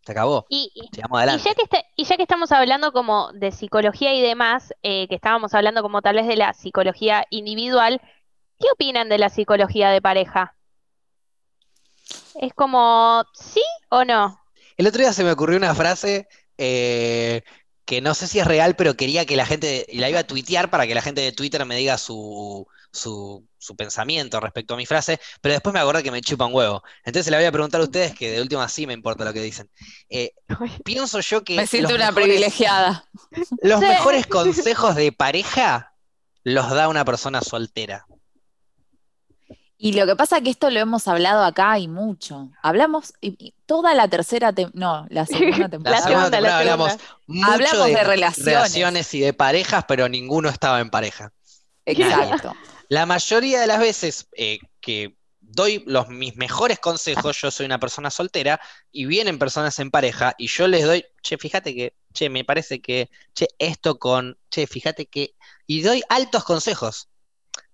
Se acabó. Y, ya que y, ya que estamos hablando como de psicología y demás, eh, que estábamos hablando como tal vez de la psicología individual, ¿qué opinan de la psicología de pareja? ¿Es como sí o no? El otro día se me ocurrió una frase eh, que no sé si es real, pero quería que la gente, la iba a tuitear para que la gente de Twitter me diga su, su, pensamiento respecto a mi frase, pero después me acordé que me chupa un huevo. Entonces le voy a preguntar a ustedes, que de última sí me importa lo que dicen. Eh, pienso yo que... Me siento una privilegiada. Los mejores consejos de pareja los da una persona soltera. Y lo que pasa es que esto lo hemos hablado acá y mucho. Hablamos y, toda la tercera, no, la segunda temporada. la segunda temporada hablamos mucho de, relaciones. y de parejas, pero ninguno estaba en pareja. Exacto. La mayoría de las veces eh, que doy los, mis mejores consejos, yo soy una persona soltera y vienen personas en pareja y yo les doy, che, fíjate que, che, me parece que, che, esto con, che, fíjate que, y doy altos consejos.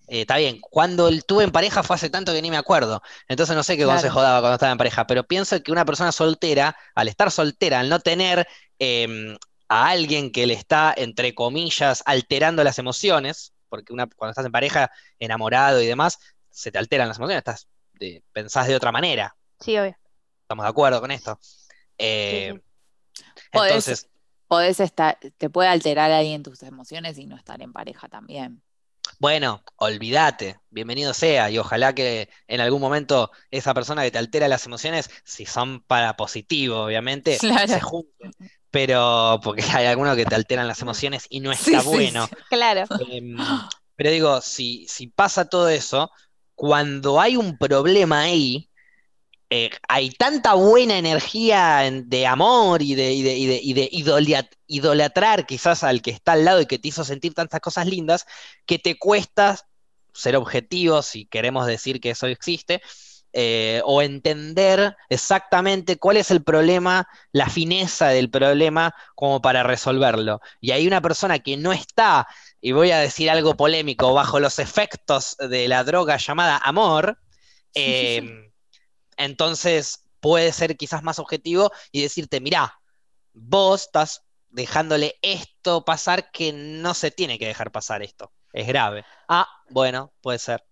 eh, está bien, cuando estuve en pareja fue hace tanto que ni me acuerdo, entonces no sé qué consejo daba cuando estaba en pareja, pero pienso que una persona soltera, al estar soltera, al no tener em, a alguien que le está, entre comillas, alterando las emociones, porque una, cuando estás en pareja, enamorado y demás, se te alteran las emociones, estás de, pensás de otra manera. Sí, obvio. Estamos de acuerdo con esto. Eh, entonces, podés estar, te puede alterar ahí en tus emociones y no estar en pareja también. Bueno, olvídate, bienvenido sea, y ojalá que en algún momento esa persona que te altera las emociones, si son para positivo, obviamente, se junten. Pero, porque hay algunos que te alteran las emociones y no está bueno. claro. Em, pero digo, si, si pasa todo eso, cuando hay un problema ahí, eh, hay tanta buena energía de amor y de, y de, idolatrar quizás al que está al lado y que te hizo sentir tantas cosas lindas, que te cuesta ser objetivo, si queremos decir que eso existe, eh, o entender exactamente cuál es el problema, la fineza del problema, como para resolverlo. Y hay una persona que no está, y voy a decir algo polémico, bajo los efectos de la droga llamada amor, eh, entonces puede ser quizás más objetivo y decirte, mira, vos estás dejándole esto pasar que no se tiene que dejar pasar esto. Es grave. Ah, bueno, puede ser.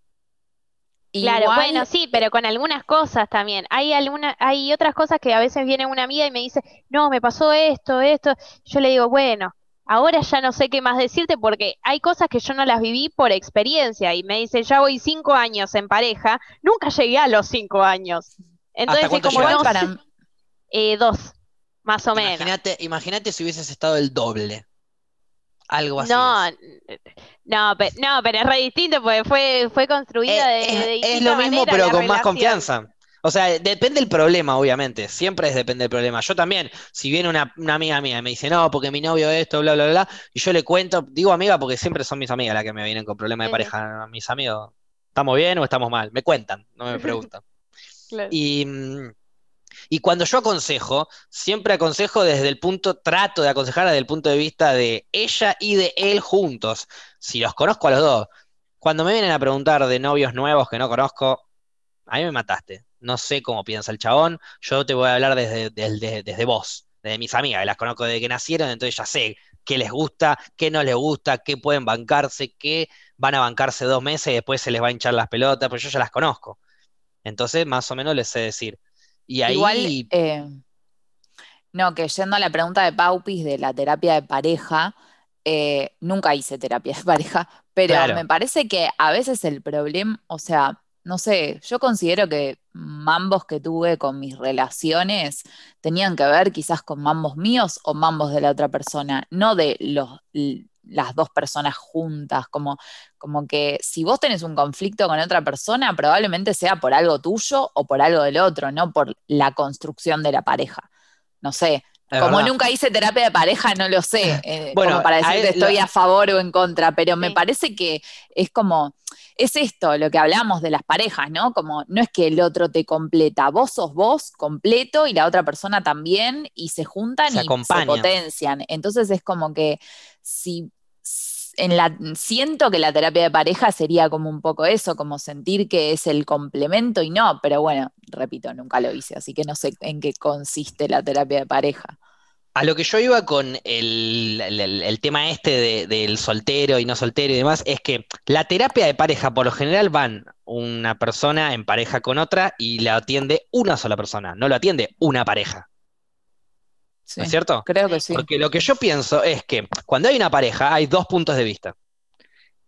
Claro, bueno, sí, pero con algunas cosas también. Hay alguna, hay otras cosas que a veces viene una amiga y me dice, no, me pasó esto, esto. Yo le digo, bueno, ahora ya no sé qué más decirte porque hay cosas que yo no las viví por experiencia y me dice, ya voy cinco años en pareja, nunca llegué a los cinco años. Entonces es como dos, para... eh, dos, más o menos. Imagínate si hubieses estado el doble. Algo así. No, no, pero, no, pero es re distinto porque fue, fue construida eh, de, es, es lo mismo, pero con más confianza. O sea, depende del problema, obviamente. Siempre es depende del problema. Yo también, si viene una, amiga mía y me dice, no, porque mi novio esto, bla, bla, bla, y yo le cuento, digo amiga porque siempre son mis amigas las que me vienen con problemas de pareja. Mis amigos, ¿estamos bien o estamos mal? Me cuentan, no me preguntan. Y, y cuando yo aconsejo, siempre aconsejo desde el punto, trato de aconsejar desde el punto de vista de ella y de él juntos. Si los conozco a los dos. Cuando me vienen a preguntar de novios nuevos que no conozco, a mí me mataste no sé cómo piensa el chabón, yo te voy a hablar desde, desde, vos, desde mis amigas, las conozco desde que nacieron, entonces ya sé qué les gusta, qué no les gusta, qué pueden bancarse, qué van a bancarse dos meses y después se les va a hinchar las pelotas, pues yo ya las conozco. Entonces, más o menos les sé decir. Y ahí... Igual, eh, no, que yendo a la pregunta de Paupis de la terapia de pareja, eh, nunca hice terapia de pareja, pero me parece que a veces el problema, o sea, no sé, yo considero que mambos que tuve con mis relaciones tenían que ver quizás con mambos míos o mambos de la otra persona, no de los, las dos personas juntas, como, como que si vos tenés un conflicto con otra persona, probablemente sea por algo tuyo o por algo del otro, no por la construcción de la pareja. No sé, como nunca hice terapia de pareja, no lo sé, eh, bueno, como para decir que estoy a favor o en contra, pero me parece que es como, es esto lo que hablamos de las parejas, ¿no? Como no es que el otro te completa, vos sos vos completo y la otra persona también, y se juntan y se potencian. Entonces es como que si siento que la terapia de pareja sería como un poco eso, como sentir que es el complemento y no, pero bueno, repito, nunca lo hice, así que no sé en qué consiste la terapia de pareja. A lo que yo iba con el, tema este del soltero y no soltero y demás, es que la terapia de pareja, por lo general, van una persona en pareja con otra y la atiende una sola persona, no lo atiende una pareja. ¿No es cierto? Creo que sí. Porque lo que yo pienso es que cuando hay una pareja hay dos puntos de vista.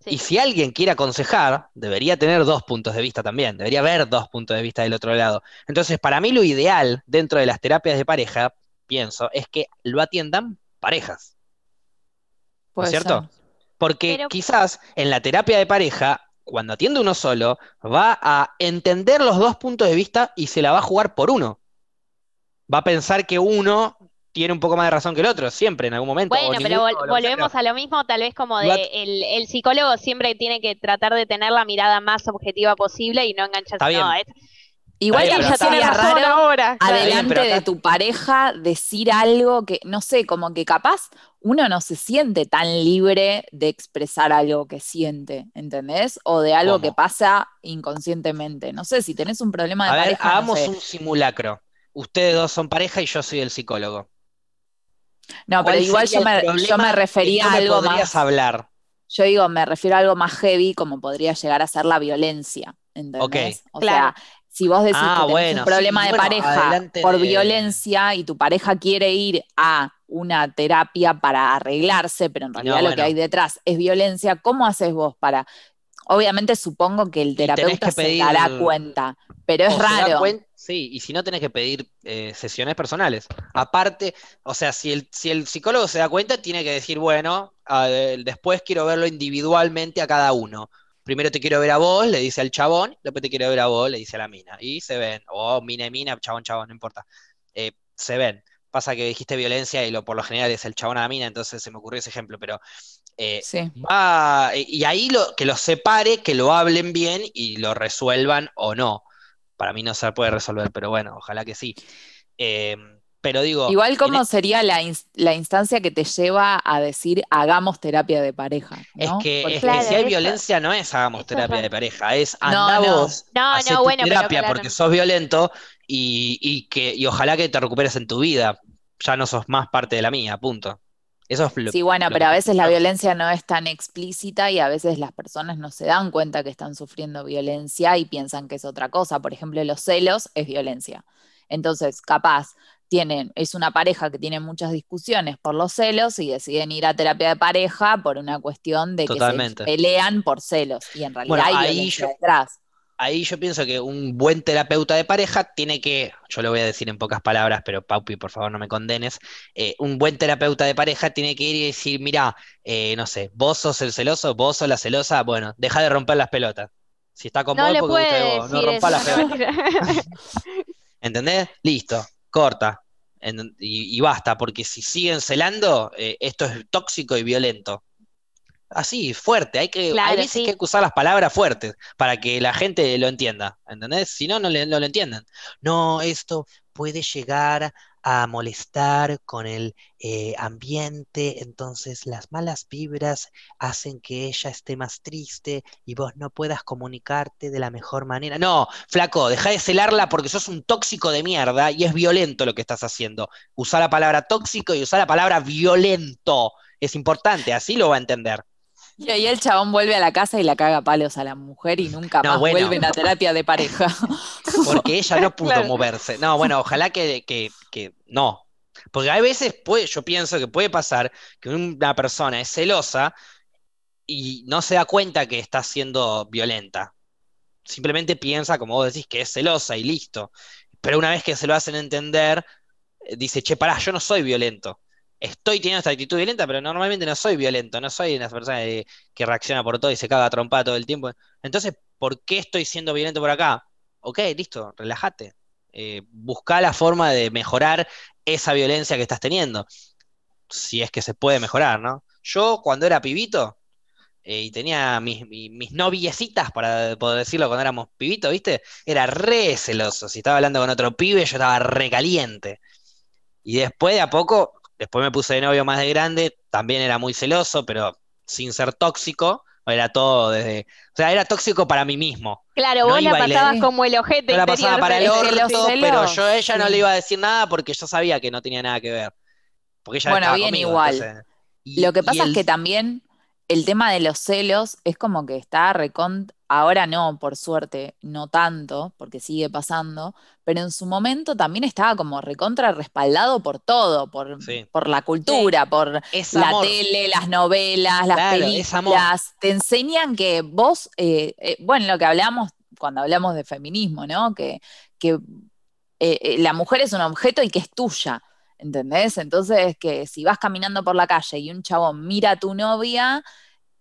Y si alguien quiere aconsejar, debería tener dos puntos de vista también, debería haber dos puntos de vista del otro lado. Entonces, para mí lo ideal dentro de las terapias de pareja, pienso, es que lo atiendan parejas. ¿No es cierto? Porque quizás en la terapia de pareja, cuando atiende uno solo, va a entender los dos puntos de vista y se la va a jugar por uno. Va a pensar que uno tiene un poco más de razón que el otro, siempre, en algún momento. Bueno, pero volvemos a lo mismo, tal vez como de el, psicólogo siempre tiene que tratar de tener la mirada más objetiva posible y no engancharse. No, Igual que ya sería raro ahora. adelante de tu pareja decir algo que, no sé, como que capaz uno no se siente tan libre de expresar algo que siente, ¿entendés? O de algo que pasa inconscientemente. No sé, si tenés un problema de a pareja. Ver, hagamos un simulacro. Ustedes dos son pareja y yo soy el psicólogo. No, pero igual yo me, refería a algo más. hablar? Yo digo, me refiero a algo más heavy, como podría llegar a ser la violencia. ¿Entendés? O sea, si vos decís ah, que tenés un problema de pareja por violencia y tu pareja quiere ir a una terapia para arreglarse, pero en realidad lo que hay detrás es violencia, ¿cómo haces vos para...? Obviamente supongo que el terapeuta se dará cuenta, pero es raro. Sí, y si no tenés que pedir eh, sesiones personales. Aparte, o sea, si el, si el psicólogo se da cuenta, tiene que decir, bueno, después quiero verlo individualmente a cada uno. Primero te quiero ver a vos, le dice al chabón, después te quiero ver a vos, le dice a la mina. Y se ven, o mina y mina, chabón, chabón, no importa. Eh, se ven. Pasa que dijiste violencia y lo por lo general es el chabón a la mina, entonces se me ocurrió ese ejemplo, pero eh, va, y ahí lo, que los separe, que lo hablen bien y lo resuelvan o no para mí no se puede resolver, pero bueno, ojalá que sí. Eh, pero digo. Igual, ¿cómo sería la, instancia que te lleva a decir hagamos terapia de pareja? Es que, si hay violencia, no es hagamos terapia de pareja, es anda vos, no, terapia porque sos violento y, que, y ojalá que te recuperes en tu vida. Ya no sos más parte de la mía, punto sí, bueno, pero a veces la violencia no es tan explícita y a veces las personas no se dan cuenta que están sufriendo violencia y piensan que es otra cosa. Por ejemplo, los celos es violencia. Entonces, capaz, tienen, es una pareja que tiene muchas discusiones por los celos y deciden ir a terapia de pareja por una cuestión de que se pelean por celos. Y en realidad hay violencia detrás ahí yo pienso que un buen terapeuta de pareja tiene que, yo lo voy a decir en pocas palabras, pero Paupi, por favor no me condenes, eh, un buen terapeuta de pareja tiene que ir y decir, mira, eh, no sé, vos sos el celoso, vos sos la celosa, bueno, deja de romper las pelotas. Si está con vos, porque usted vos, no rompa las pelotas. ¿Entendés? Listo, corta. y, basta, porque si siguen celando, eh, esto es tóxico y violento así, fuerte. Hay que, hay veces que hay que usar las palabras fuertes para que la gente lo entienda, ¿entendés? Si no, no, lo entienden. No, esto puede llegar a molestar con el eh, ambiente, entonces las malas vibras hacen que ella esté más triste y vos no puedas comunicarte de la mejor manera. No, flaco, deja de celarla porque sos un tóxico de mierda y es violento lo que estás haciendo. Usa la palabra tóxico y usa la palabra violento. Es importante, así lo va a entender. Y ahí el chabón vuelve a la casa y la caga palos a la mujer y nunca más vuelve a terapia de pareja. Porque ella no pudo moverse. No, bueno, ojalá que, que, no. Porque hay veces, puede, yo pienso que puede pasar que una persona es celosa y no se da cuenta que está siendo violenta. Simplemente piensa, como vos decís, que es celosa y listo. Pero una vez que se lo hacen entender, eh, dice, che, pará, yo no soy violento estoy teniendo esta actitud violenta, pero normalmente no soy violento, no soy una persona que reacciona por todo y se caga trompada todo el tiempo. Entonces, ¿por qué estoy siendo violento por acá? Ok, listo, relájate. Eh, busca la forma de mejorar esa violencia que estás teniendo. Si es que se puede mejorar, ¿no? Yo, cuando era pibito, eh, y tenía mis, mis, noviecitas, para poder decirlo, cuando éramos pibitos, ¿viste? Era re celoso. Si estaba hablando con otro pibe, yo estaba re caliente. Y después de a poco Después me puse de novio más de grande, también era muy celoso, pero sin ser tóxico, era todo desde. O sea, era tóxico para mí mismo. Claro, vos la pasabas como el ojete. Yo la pasaba para el orto, pero yo a ella no le iba a decir nada porque yo sabía que no tenía nada que ver. Porque ella bueno, bien igual. Lo que pasa es que también el tema de los celos es como que está recont ahora no, por suerte, no tanto, porque sigue pasando, pero en su momento también estaba como recontra respaldado por todo, por, por la cultura, por la tele, las novelas, las películas. Te enseñan que vos, eh, eh, bueno, lo que hablamos cuando hablamos de feminismo, ¿no? Que, que eh, la mujer es un objeto y que es tuya. ¿Entendés? Entonces, que si vas caminando por la calle y un chabón mira a tu novia,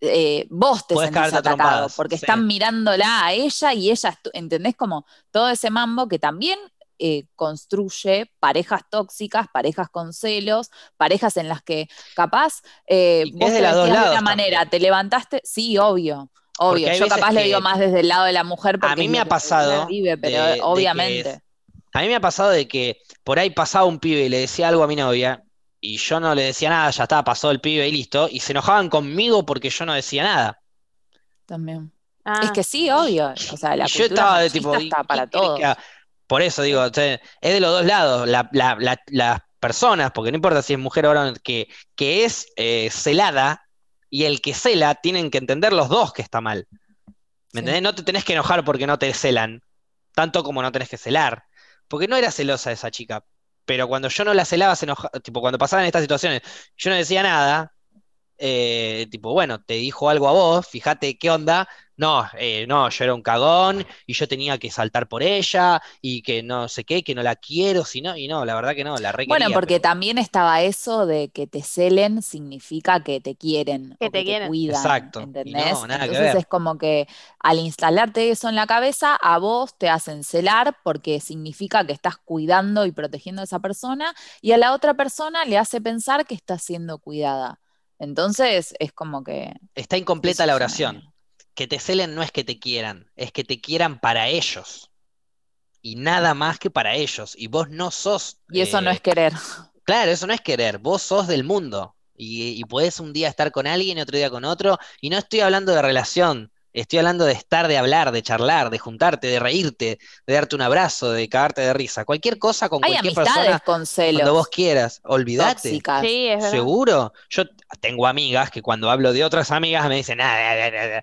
eh, vos te sentís atacado, porque están mirándola a ella y ella, ¿entendés? Como todo ese mambo que también eh, construye parejas tóxicas, parejas con celos, parejas en las que capaz eh, vos de, de una manera, te levantaste, sí, obvio. Obvio, yo capaz le digo más desde el lado de la mujer porque a mí me ha pasado vive, pero obviamente. A mí me ha pasado de que por ahí pasaba un pibe y le decía algo a mi novia y yo no le decía nada, ya estaba, pasó el pibe y listo, y se enojaban conmigo porque yo no decía nada. También. Es ah. que sí, obvio. O sea, la yo estaba de tipo, está para todos. Por eso digo, es de los dos lados. las personas, porque no importa si es mujer o varón, que, que es eh, celada y el que cela, tienen que entender los dos que está mal. ¿Me entendés? No te tenés que enojar porque no te celan, tanto como no tenés que celar. Porque no era celosa esa chica, pero cuando yo no la celaba, se enojaba, tipo, cuando pasaban estas situaciones, yo no decía nada, eh, tipo, bueno, te dijo algo a vos, fíjate qué onda, no, eh, no, yo era un cagón y yo tenía que saltar por ella y que no sé qué, que no la quiero, sino, y no, la verdad que no, la re Bueno, porque también estaba eso de que te celen significa que te quieren, que, te, quieren. cuidan, Exacto. ¿entendés? Entonces es como que al instalarte eso en la cabeza, a vos te hacen celar porque significa que estás cuidando y protegiendo a esa persona y a la otra persona le hace pensar que está siendo cuidada. Entonces es como que... Está incompleta la oración que te celen no es que te quieran, es que te quieran para ellos. Y nada más que para ellos. Y vos no sos. Y eso no eh, es querer. Claro, eso no es querer. Vos sos del mundo. Y, y podés un día estar con alguien y otro día con otro. Y no estoy hablando de relación. Estoy hablando de estar, de hablar, de charlar, de juntarte, de reírte, de darte un abrazo, de cagarte de risa. Cualquier cosa con cualquier persona. Con Cuando vos quieras. Olvídate. Sí, ¿Seguro? Yo tengo amigas que cuando hablo de otras amigas me dicen, ah,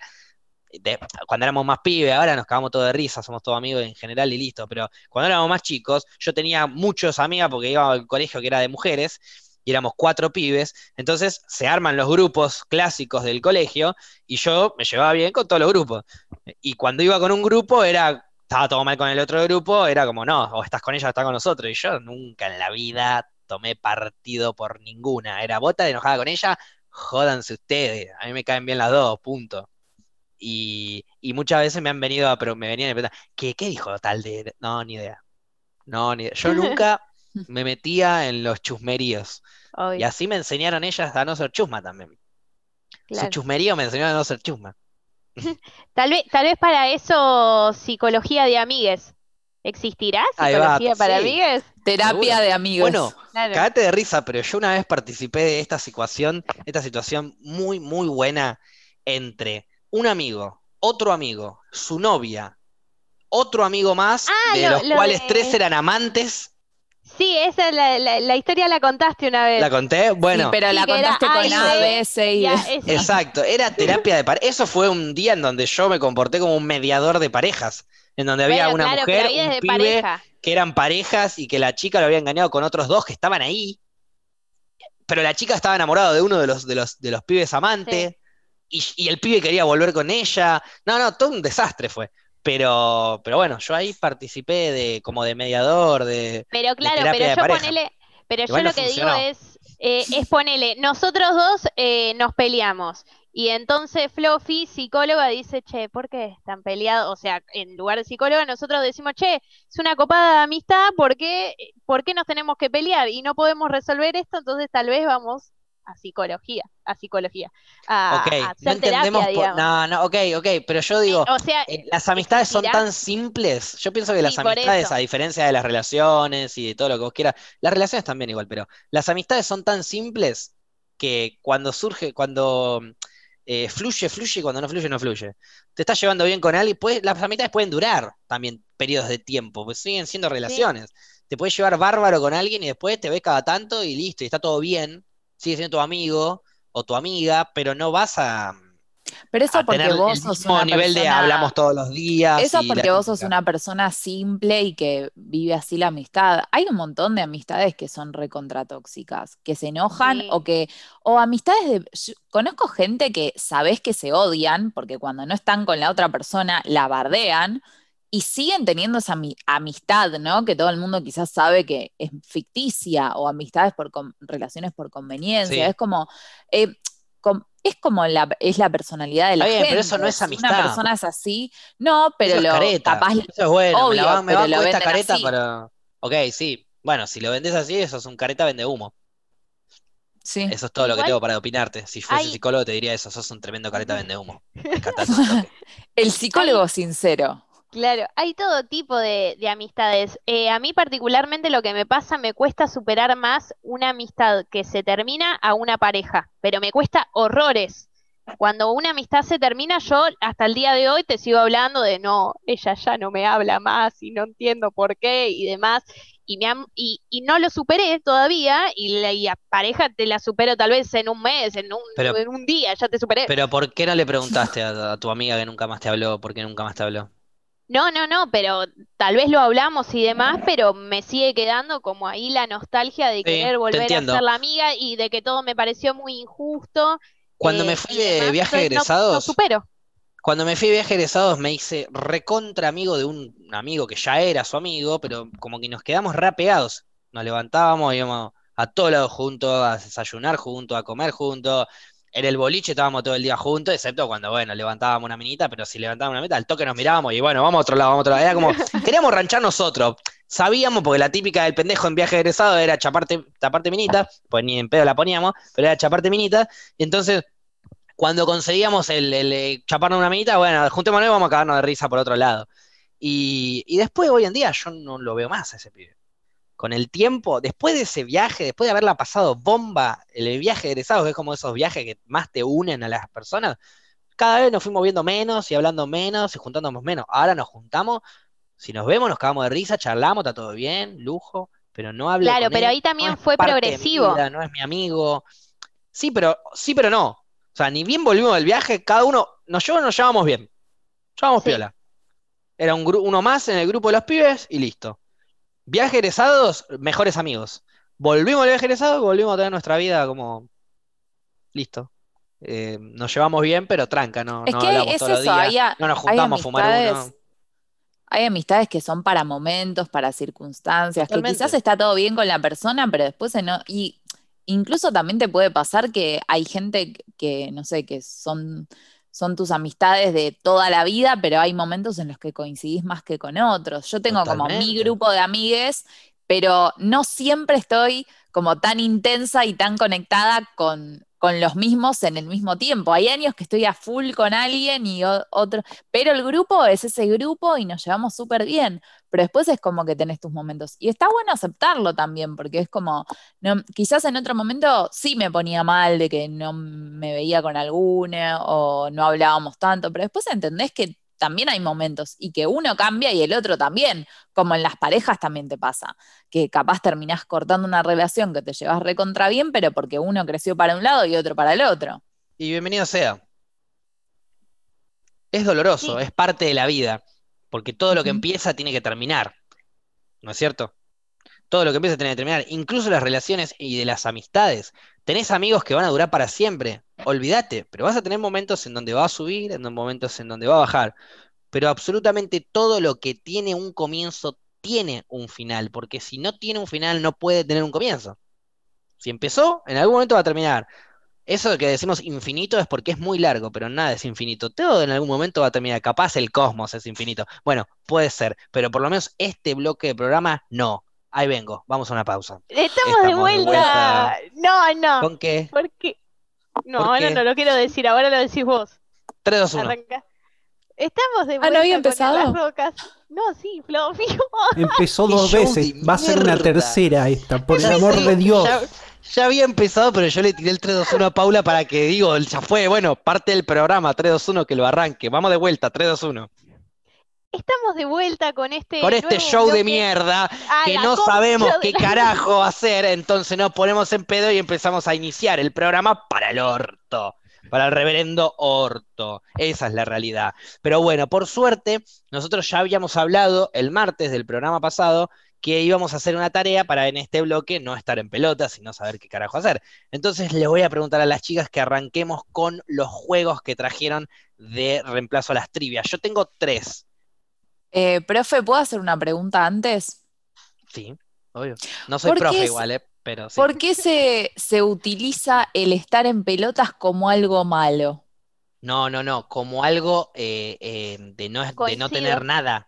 cuando éramos más pibes, ahora nos cagamos todos de risa, somos todos amigos en general y listo, pero cuando éramos más chicos, yo tenía muchos amigas porque iba al colegio que era de mujeres y éramos cuatro pibes, entonces se arman los grupos clásicos del colegio y yo me llevaba bien con todos los grupos. Y cuando iba con un grupo era, estaba todo mal con el otro grupo, era como, no, o estás con ella o estás con nosotros. Y yo nunca en la vida tomé partido por ninguna. Era bota de enojada con ella, jódanse ustedes, a mí me caen bien las dos, punto. Y, muchas veces me han venido, pero me venían a preguntar, ¿qué, ¿qué dijo tal de.? No, ni idea. No, ni idea. Yo nunca me metía en los chusmeríos. Y así me enseñaron ellas a no ser chusma también. Su chusmerío me enseñó a no ser chusma. tal, vez, tal vez para eso psicología de amigues. ¿Existirá psicología para amigues? Terapia de amigos. Bueno, cagate de risa, pero yo una vez participé de esta situación, esta situación muy, muy buena entre un amigo, otro amigo, su novia, otro amigo más, ah, de los cuales tres eran amantes. Sí, esa la, la, historia la contaste una vez. ¿La conté? Bueno. pero la contaste con A, B, C y Exacto, era terapia de pareja. Eso fue un día en donde yo me comporté como un mediador de parejas, en donde había una mujer, un pibe, que eran parejas y que la chica lo había engañado con otros dos que estaban ahí. Pero la chica estaba enamorada de uno de los, de los, de los pibes amantes y, el pibe quería volver con ella. No, no, todo un desastre fue. Pero, pero bueno, yo ahí participé de como de mediador, de. Pero claro, pero yo ponele, pero yo lo que digo es, eh, es ponele, nosotros dos eh, nos peleamos. Y entonces Fluffy, psicóloga, dice, che, ¿por qué están peleados? O sea, en lugar de psicóloga, nosotros decimos, che, es una copada de amistad, ¿por qué, ¿por qué nos tenemos que pelear? Y no podemos resolver esto, entonces tal vez vamos a psicología, a psicología, a, no entendemos no, no, ok, ok, pero yo digo, eh, las amistades son tan simples, yo pienso que las amistades, a diferencia de las relaciones y de todo lo que vos quieras, las relaciones también igual, pero las amistades son tan simples que cuando surge, cuando eh, fluye, fluye, y cuando no fluye, no fluye. Te estás llevando bien con alguien, las amistades pueden durar también periodos de tiempo, pues siguen siendo relaciones. Te puedes llevar bárbaro con alguien y después te ves cada tanto y listo, y está todo bien sigue siendo tu amigo o tu amiga, pero no vas a. Pero eso porque vos sos una nivel de hablamos todos los días. Eso porque vos sos una persona simple y que vive así la amistad. Hay un montón de amistades que son recontratóxicas, que se enojan o que. O amistades de. conozco gente que sabés que se odian, porque cuando no están con la otra persona la bardean y siguen teniendo esa amistad, ¿no? Que todo el mundo quizás sabe que es ficticia o amistades por relaciones por conveniencia. Es como, eh, es como la, es la personalidad de la gente. pero eso no es amistad. Una persona es así, no, pero eso lo careta. capaz. Eso es bueno, obvio, me, va, me va esta careta para. Ok, sí. Bueno, si lo vendes así, eso es un careta vende humo. Sí. Eso es todo lo que tengo para opinarte. Si fuese psicólogo te diría eso, sos un tremendo careta vende humo. el psicólogo sincero. Claro, hay todo tipo de, amistades. Eh, a mí particularmente lo que me pasa, me cuesta superar más una amistad que se termina a una pareja, pero me cuesta horrores. Cuando una amistad se termina, yo hasta el día de hoy te sigo hablando de no, ella ya no me habla más y no entiendo por qué y demás. Y, me y, no lo superé todavía y la pareja te la supero tal vez en un mes, en un, en un día, ya te superé. Pero ¿por qué no le preguntaste a tu amiga que nunca más te habló? ¿Por qué nunca más te habló? No, no, no, pero tal vez lo hablamos y demás, pero me sigue quedando como ahí la nostalgia de querer volver a ser la amiga y de que todo me pareció muy injusto. Cuando me eh, fui de viaje egresados, supero. Cuando me fui de viaje egresados me hice recontra amigo de un amigo que ya era su amigo, pero como que nos quedamos rapeados. Nos levantábamos, íbamos a todos lados juntos, a desayunar juntos, a comer juntos, en el boliche estábamos todo el día juntos, excepto cuando, bueno, levantábamos una minita, pero si levantábamos una minita, al toque nos mirábamos y bueno, vamos a otro lado, vamos a otro lado. Era como, queríamos ranchar nosotros. Sabíamos, porque la típica del pendejo en viaje egresado era chaparte, taparte minita, pues ni en pedo la poníamos, pero era chaparte minita. Y entonces, cuando conseguíamos el, el, eh, chaparnos una minita, bueno, juntémonos y vamos a cagarnos de risa por otro lado. Y, y después, hoy en día, yo no lo veo más a ese pibe con el tiempo, después de ese viaje, después de haberla pasado bomba, el viaje de egresados, que es como esos viajes que más te unen a las personas, cada vez nos fuimos viendo menos y hablando menos y juntándonos menos. Ahora nos juntamos, si nos vemos, nos cagamos de risa, charlamos, está todo bien, lujo, pero no hablo Claro, pero ahí también fue progresivo. no es mi amigo. Sí, pero sí, pero no. O sea, ni bien volvimos del viaje, cada uno, nos llevamos, nos llevamos bien. Llevamos piola. Era un uno más en el grupo de los pibes y listo. Viaje egresados, mejores amigos. Volvimos al viaje egresado, volvimos a tener nuestra vida como listo. Eh, nos llevamos bien, pero tranca, no, es no que es eso, no nos juntamos a fumar uno. Hay amistades que son para momentos, para circunstancias, que quizás está todo bien con la persona, pero después no. Y incluso también te puede pasar que hay gente que, no sé, que son son tus amistades de toda la vida, pero hay momentos en los que coincidís más que con otros. Yo tengo como mi grupo de amigues, pero no siempre estoy como tan intensa y tan conectada con, con los mismos en el mismo tiempo. Hay años que estoy a full con alguien y otro, pero el grupo es ese grupo y nos llevamos súper bien, pero después es como que tenés tus momentos. Y está bueno aceptarlo también, porque es como, quizás en otro momento sí me ponía mal de que no me veía con alguna o no hablábamos tanto, pero después entendés que también hay momentos y que uno cambia y el otro también, como en las parejas también te pasa, que capaz terminás cortando una relación que te llevas recontra bien, pero porque uno creció para un lado y otro para el otro. Y bienvenido sea. Es doloroso, es parte de la vida, porque todo lo que empieza tiene que terminar, ¿no es cierto? Todo lo que empieza tiene que terminar, incluso las relaciones y de las amistades. Tenés amigos que van a durar para siempre, olvídate, pero vas a tener momentos en donde va a subir, en momentos en donde va a bajar. Pero absolutamente todo lo que tiene un comienzo tiene un final, porque si no tiene un final no puede tener un comienzo. Si empezó, en algún momento va a terminar. Eso de que decimos infinito es porque es muy largo, pero nada es infinito. Todo en algún momento va a terminar. Capaz el cosmos es infinito. Bueno, puede ser, pero por lo menos este bloque de programa no. Ahí vengo, vamos a una pausa. Estamos, de, vuelta. No, no. ¿Con qué? ¿Por qué? No, ahora no lo quiero decir, ahora lo decís vos. 3, 2, 1. Estamos de vuelta ah, ¿no había empezado? las rocas. No, sí, Flavio. Empezó dos veces. Va a ser una tercera esta, por el amor de Dios. Ya, había empezado, pero yo le tiré el 3, 2, 1 a Paula para que digo, ya fue, bueno, parte del programa, 3, 2, 1, que lo arranque. Vamos de vuelta, 3, 2, 1. Estamos de vuelta con este. Con este show de mierda que no sabemos qué carajo hacer, entonces nos ponemos en pedo y empezamos a iniciar el programa para el orto, para el reverendo orto. Esa es la realidad. Pero bueno, por suerte, nosotros ya habíamos hablado el martes del programa pasado que íbamos a hacer una tarea para en este bloque no estar en pelota, sino saber qué carajo hacer. Entonces le voy a preguntar a las chicas que arranquemos con los juegos que trajeron de reemplazo a las trivias. Yo tengo tres. Eh, profe, ¿puedo hacer una pregunta antes? Sí, obvio. No soy profe igual, ¿eh? pero sí. ¿Por qué se, utiliza el estar en pelotas como algo malo? No, no, no, como algo eh, eh, de, no, de no tener nada.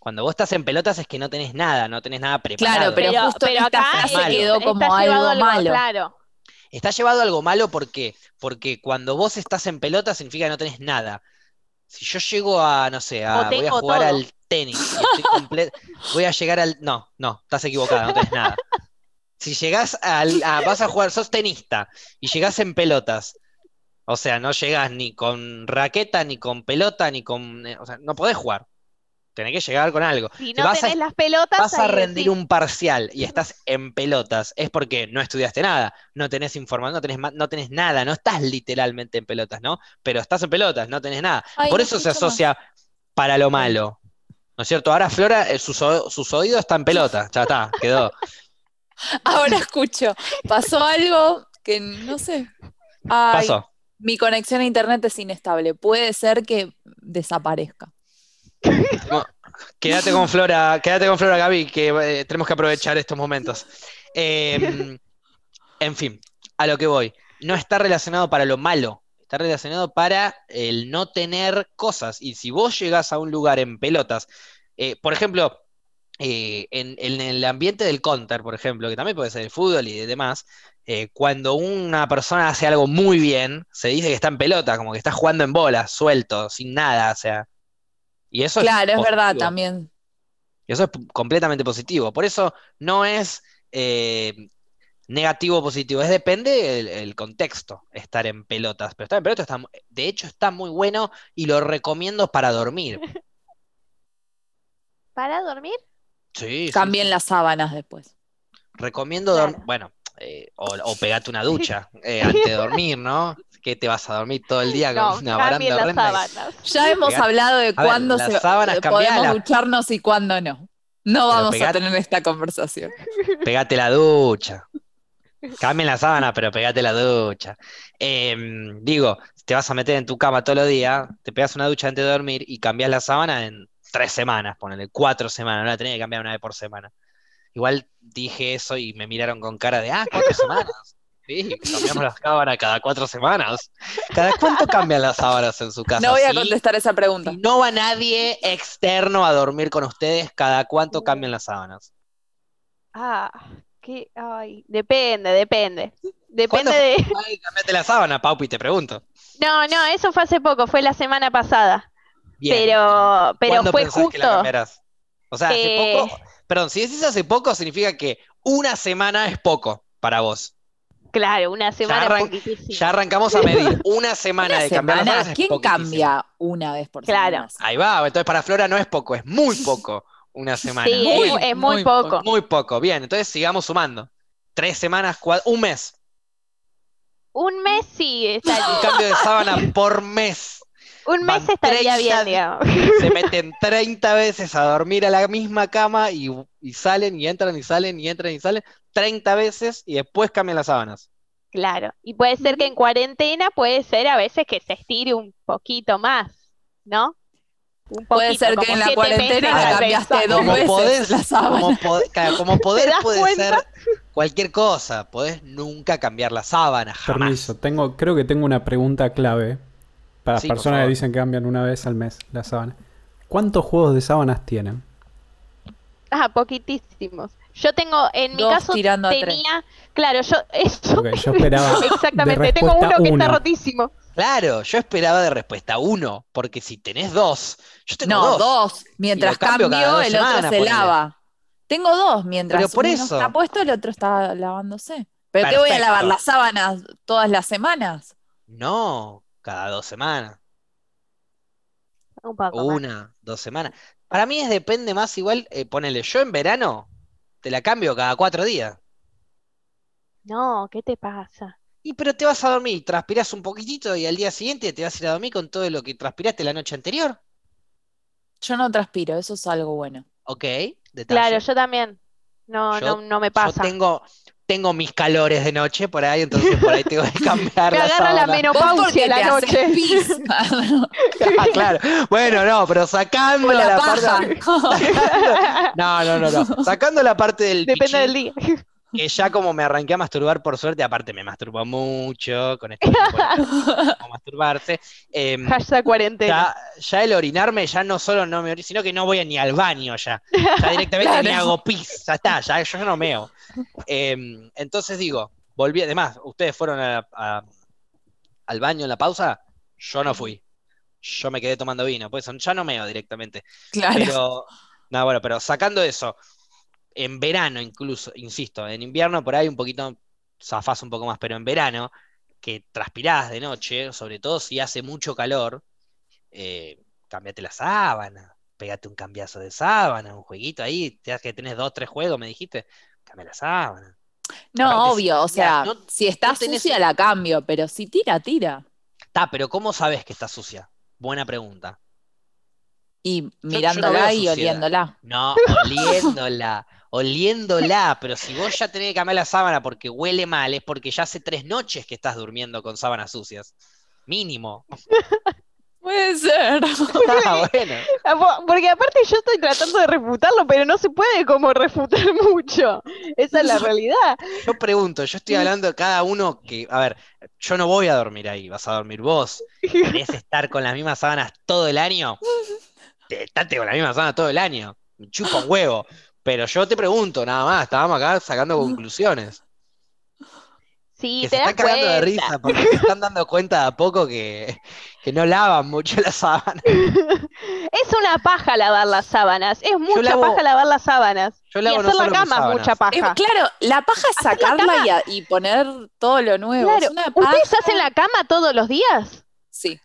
Cuando vos estás en pelotas es que no tenés nada, no tenés nada preparado. Claro, pero, justo acá se quedó como algo, malo. Claro. Está llevado a algo malo porque, porque cuando vos estás en pelotas significa que no tenés nada. Si yo llego a, no sé, a, voy a jugar al tenis, voy a llegar al... No, no, estás equivocada, no tenés nada. Si llegás al, a, vas a jugar, sos tenista y llegás en pelotas, o sea, no llegás ni con raqueta, ni con pelota, ni con... Eh, o sea, no podés jugar. Tenés que llegar con algo. Si no tenés las pelotas. Vas a rendir un parcial y estás en pelotas, es porque no estudiaste nada, no tenés información, no tenés, no tenés nada, no estás literalmente en pelotas, ¿no? Pero estás en pelotas, no tenés nada. Por eso se asocia para lo malo. ¿No es cierto? Ahora Flora, eh, sus, sus oídos están en pelotas, ya está, quedó. Ahora escucho. Pasó algo que no sé. Pasó. Mi conexión a internet es inestable. Puede ser que desaparezca quédate con Flora, quédate con Flora, Gaby, que eh, tenemos que aprovechar estos momentos. Em, en fin, a lo que voy. No está relacionado para lo malo, está relacionado para el no tener cosas. Y si vos llegás a un lugar en pelotas, eh, por ejemplo, eh, en, el ambiente del counter, por ejemplo, que también puede ser el fútbol y demás, cuando una persona hace algo muy bien, se dice que está en pelota, como que está jugando en bola, suelto, sin nada, o sea, y eso claro, es, verdad también. Y eso es completamente positivo. Por eso no es eh, negativo o positivo, es depende del contexto estar en pelotas. Pero estar en pelotas, está, de hecho, está muy bueno y lo recomiendo para dormir. ¿Para dormir? Sí. Cambien las sábanas después. Recomiendo dormir. Bueno, eh, o, pegate una ducha eh, antes de dormir, ¿no? Que te vas a dormir todo el día con una baranda horrenda. Ya hemos hablado de cuándo se, podemos ducharnos y cuándo no. No vamos a tener esta conversación. Pegate la ducha. Cambien la sábana, pero pegate la ducha. Em, digo, te vas a meter en tu cama todos los días, te pegas una ducha antes de dormir y cambias la sábana en tres semanas, ponele, cuatro semanas, no la tenés que cambiar una vez por semana. Igual dije eso y me miraron con cara de, ah, cuatro semanas. Sí, cambiamos las sábanas cada cuatro semanas. ¿Cada cuánto cambian las sábanas en su casa? No voy a contestar esa pregunta. no va nadie externo a dormir con ustedes, ¿cada cuánto cambian las sábanas? Ah, qué, ay, depende, depende. Depende de. Ay, cambiate la sábana, Paupi, te pregunto. No, no, eso fue hace poco, fue la semana pasada. Pero, pero fue justo. o sea, hace eh, poco Perdón, si decís hace poco, significa que una semana es poco para vos. Claro, una semana ya, ya arrancamos a medir. Una semana de cambiar las ¿Quién cambia una vez por semana? Claro. Ahí va, entonces para Flora no es poco, es muy poco una semana. Sí, es, muy, poco. Muy poco, bien, entonces sigamos sumando. Tres semanas, un mes. Un mes sí. Está un cambio de sábana por mes. Un mes estaría bien, digamos. Se meten 30 veces a dormir a la misma cama y, salen y entran y salen y entran y salen 30 veces y después cambian las sábanas. Claro, y puede ser que en cuarentena puede ser a veces que se estire un poquito más, ¿no? puede ser que en la cuarentena la cambiaste dos veces la sábana. Como, poder puede ser cualquier cosa, podés nunca cambiar la sábana, jamás. Permiso, tengo, creo que tengo una pregunta clave para las personas que dicen que cambian una vez al mes la sábana. ¿Cuántos juegos de sábanas tienen? Ah, poquitísimos. Yo tengo, en mi caso, tenía. Claro, yo. Esto, yo esperaba. Exactamente, tengo uno que está rotísimo. Claro, yo esperaba de respuesta uno, porque si tenés dos, yo tengo no, dos. Mientras cambio, el otro se lava. Tengo dos, mientras uno está puesto, el otro está lavándose. ¿Pero qué voy a lavar las sábanas todas las semanas? No, cada dos semanas. Un poco Una, dos semanas. Para mí es depende más igual, eh, ponele, yo en verano te la cambio cada cuatro días. No, ¿qué te pasa? Y pero te vas a dormir, transpiras un poquitito y al día siguiente te vas a ir a dormir con todo lo que transpiraste la noche anterior. Yo no transpiro, eso es algo bueno. Ok, Claro, yo también. No, no, no me pasa. Yo tengo, tengo mis calores de noche por ahí, entonces por ahí tengo que cambiar Me la agarra la menopausia la noche. ah, claro. Bueno, no, pero sacando la, parte. no, no, no, no. Sacando la parte del. Depende del día que ya como me arranqué a masturbar por suerte, aparte me masturbo mucho con esto como masturbarse. Eh, cuarentena. Ya, el orinarme ya no solo no me orino, sino que no voy ni al baño ya. Ya directamente ni hago pis, ya está, ya yo no meo. Em, entonces digo, volví, además, ustedes fueron al baño en la pausa, yo no fui. yo me quedé tomando vino, pues ya no meo directamente. Claro. Pero, no, bueno, pero sacando eso, en verano incluso, insisto, en invierno por ahí un poquito zafás un poco más, pero en verano, que transpirás de noche, sobre todo si hace mucho calor, eh, cambiate la sábana, pégate un cambiazo de sábana, un jueguito ahí, te que tenés dos, tres juegos, me dijiste, cambia la sábana. No, obvio, o sea, si está sucia la cambio, pero si tira, tira. Está, pero ¿cómo sabes que está sucia? Buena pregunta. Y mirándola y oliéndola. No, oliéndola, oliéndola, pero si vos ya tenés que cambiar la sábana porque huele mal, es porque ya hace tres noches que estás durmiendo con sábanas sucias. Mínimo. Puede ser. Ah, bueno. Porque aparte yo estoy tratando de refutarlo, pero no se puede como refutar mucho. Esa es la realidad. Yo pregunto, yo estoy hablando de cada uno que, a ver, yo no voy a dormir ahí, vas a dormir vos. ¿Querés estar con las mismas sábanas todo el año? Estate con la misma sábana todo el año. Me chupa un huevo. Pero yo te pregunto, nada más, estábamos acá sacando conclusiones. Sí, que se están cagando de risa porque se están dando cuenta de a poco que, no lavan mucho las sábanas. Es una paja lavar las sábanas, es mucha paja lavar las sábanas. Yo y hacer la cama es mucha paja. claro, la paja es sacarla y, poner todo lo nuevo. ¿Ustedes hacen la cama todos los días? Sí.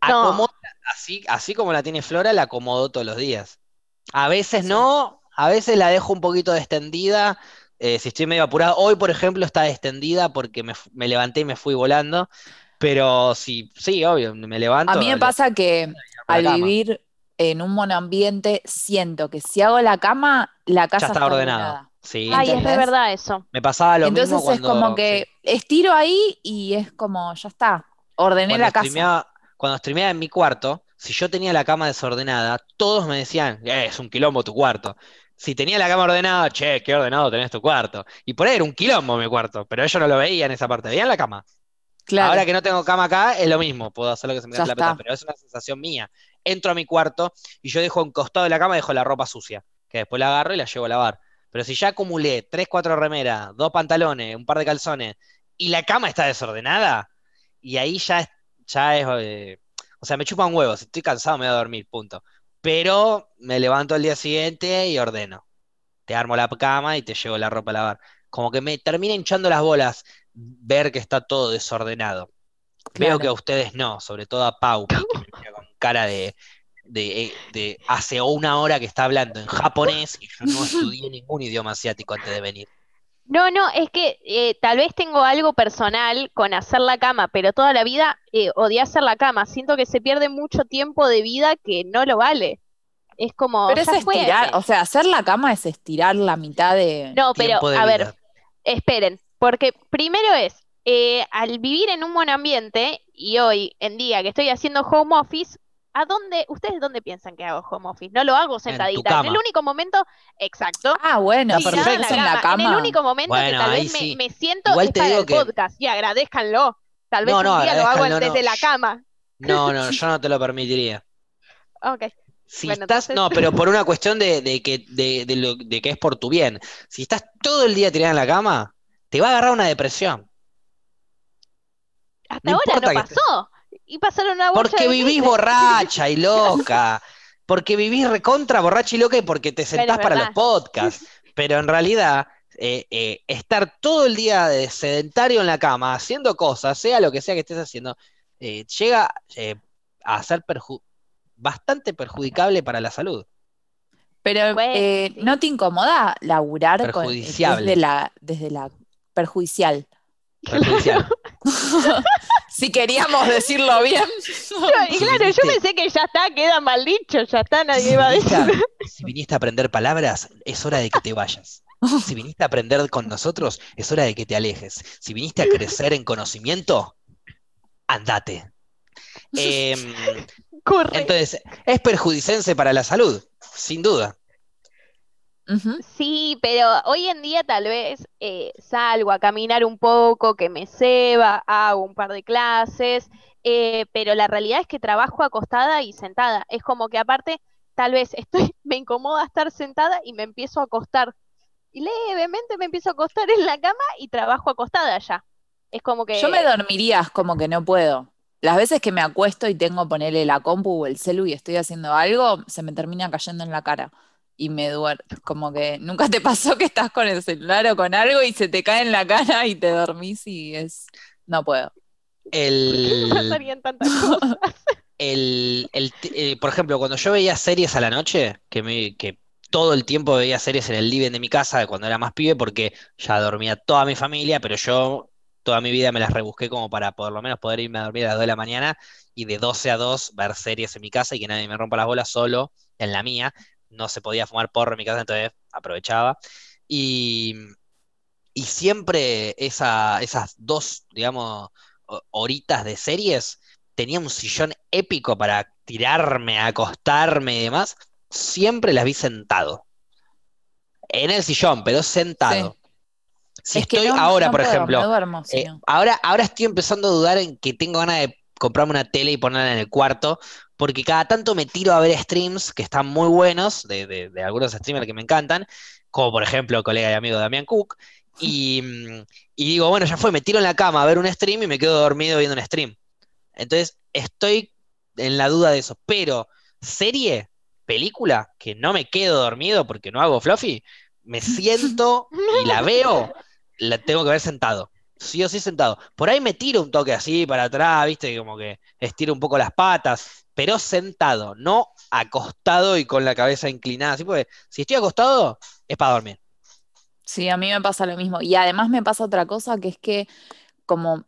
así, así como la tiene Flora, la acomodo todos los días. A veces no, a veces la dejo un poquito extendida eh, si estoy medio apurado, hoy por ejemplo está extendida porque me, levanté y me fui volando, pero sí, sí, obvio, me levanto. A mí me pasa que al vivir en un monoambiente siento que si hago la cama, la casa está, ordenada. Sí, Ay, es de verdad eso. Me pasaba lo Entonces mismo Entonces es como que estiro ahí y es como, ya está, ordené la casa. Cuando streameaba en mi cuarto, si yo tenía la cama desordenada, todos me decían, eh, es un quilombo tu cuarto si tenía la cama ordenada, che, qué ordenado tenés tu cuarto. Y por ahí era un quilombo mi cuarto, pero ellos no lo veían esa parte, veían la cama. Claro. Ahora que no tengo cama acá, es lo mismo, puedo hacer lo que se me dé la peta, pero es una sensación mía. Entro a mi cuarto y yo dejo un costado de la cama, dejo la ropa sucia, que después la agarro y la llevo a lavar. Pero si ya acumulé tres, cuatro remeras, dos pantalones, un par de calzones, y la cama está desordenada, y ahí ya, ya es... Eh, o sea, me chupa un huevo, si estoy cansado me voy a dormir, punto pero me levanto al día siguiente y ordeno. Te armo la cama y te llevo la ropa a lavar. Como que me termina hinchando las bolas ver que está todo desordenado. Veo que a ustedes no, sobre todo a Pau, que me con cara de, de, hace una hora que está hablando en japonés y yo no estudié ningún idioma asiático antes de venir. No, no, es que eh, tal vez tengo algo personal con hacer la cama, pero toda la vida eh, odié hacer la cama. Siento que se pierde mucho tiempo de vida que no lo vale. Es como. Pero es estirar, o sea, hacer la cama es estirar la mitad de. No, pero a ver, esperen, porque primero es, eh, al vivir en un buen ambiente y hoy en día que estoy haciendo home office, ¿A dónde, ustedes dónde piensan que hago home office? No lo hago sentadita. En, el único momento, exacto. Ah, bueno, perfecto en la cama. En el único momento que tal vez me, siento Igual para el podcast y agradezcanlo. Tal vez un día lo hago desde la cama. No, no, yo no te lo permitiría. ok. Si estás, no, pero por una cuestión de, que, de, lo, de que es por tu bien. Si estás todo el día tirada en la cama, te va a agarrar una depresión. Hasta ahora no pasó y pasaron una Porque vivís borracha y loca. Porque vivís recontra borracha y loca y porque te sentás para los podcasts. Pero en realidad, eh, eh, estar todo el día de sedentario en la cama, haciendo cosas, sea lo que sea que estés haciendo, eh, llega a ser bastante perjudicable para la salud. Pero ¿no te incomoda laburar con, desde, la, desde la perjudicial? Perjudicial. si queríamos decirlo bien. y claro, yo pensé que ya está, queda mal dicho, ya está, nadie iba a decir. Si viniste a aprender palabras, es hora de que te vayas. Si viniste a aprender con nosotros, es hora de que te alejes. Si viniste a crecer en conocimiento, andate. Em, entonces, es perjudicense para la salud, sin duda. Sí, pero hoy en día tal vez eh, salgo a caminar un poco, que me ceba, hago un par de clases, eh, pero la realidad es que trabajo acostada y sentada. Es como que aparte, tal vez estoy, me incomoda estar sentada y me empiezo a acostar. Y levemente me empiezo a acostar en la cama y trabajo acostada ya. Es como que. Yo me dormiría, como que no puedo. las veces que me acuesto y tengo ponerle la compu o el celu y estoy haciendo algo, se me termina cayendo en la cara y me duermo. Como que nunca te pasó que estás con el celular o con algo y se te cae en la cara y te dormís y es. No puedo. El. el, el, eh, por ejemplo, cuando yo veía series a la noche, que, me, que todo el tiempo veía series en el living de mi casa cuando era más pibe, porque ya dormía toda mi familia, pero yo toda mi vida me las rebusqué como para por lo menos poder irme a dormir a las 2 de la mañana y de 12 a 2 ver series en mi casa y que nadie me rompa las bolas solo en la mía. No se podía fumar porro en mi casa, entonces aprovechaba. Y, y siempre esas dos, digamos, horitas de series, tenía un sillón épico para tirarme, acostarme y demás. Siempre las vi sentado. En el sillón, pero sentado. Si estoy ahora, por ejemplo, eh, ahora, ahora estoy empezando a dudar en que tengo ganas de comprarme una tele y ponerla en el cuarto, porque cada tanto me tiro a ver streams que están muy buenos, de, algunos streamers que me encantan, como por ejemplo el colega y amigo Damián Cook, y, y, digo, bueno, ya fue, me tiro en la cama a ver un stream y me quedo dormido viendo un stream. Entonces, estoy en la duda de eso, pero serie, película, que no me quedo dormido porque no hago fluffy, me siento y la veo la tengo que ver sentado. Sí o sí sentado. Por ahí me tiro un toque así para atrás, viste, como que estiro un poco las patas, pero sentado, no acostado y con la cabeza inclinada. Así porque si estoy acostado, es para dormir. Sí, a mí me pasa lo mismo. Y además me pasa otra cosa que es que como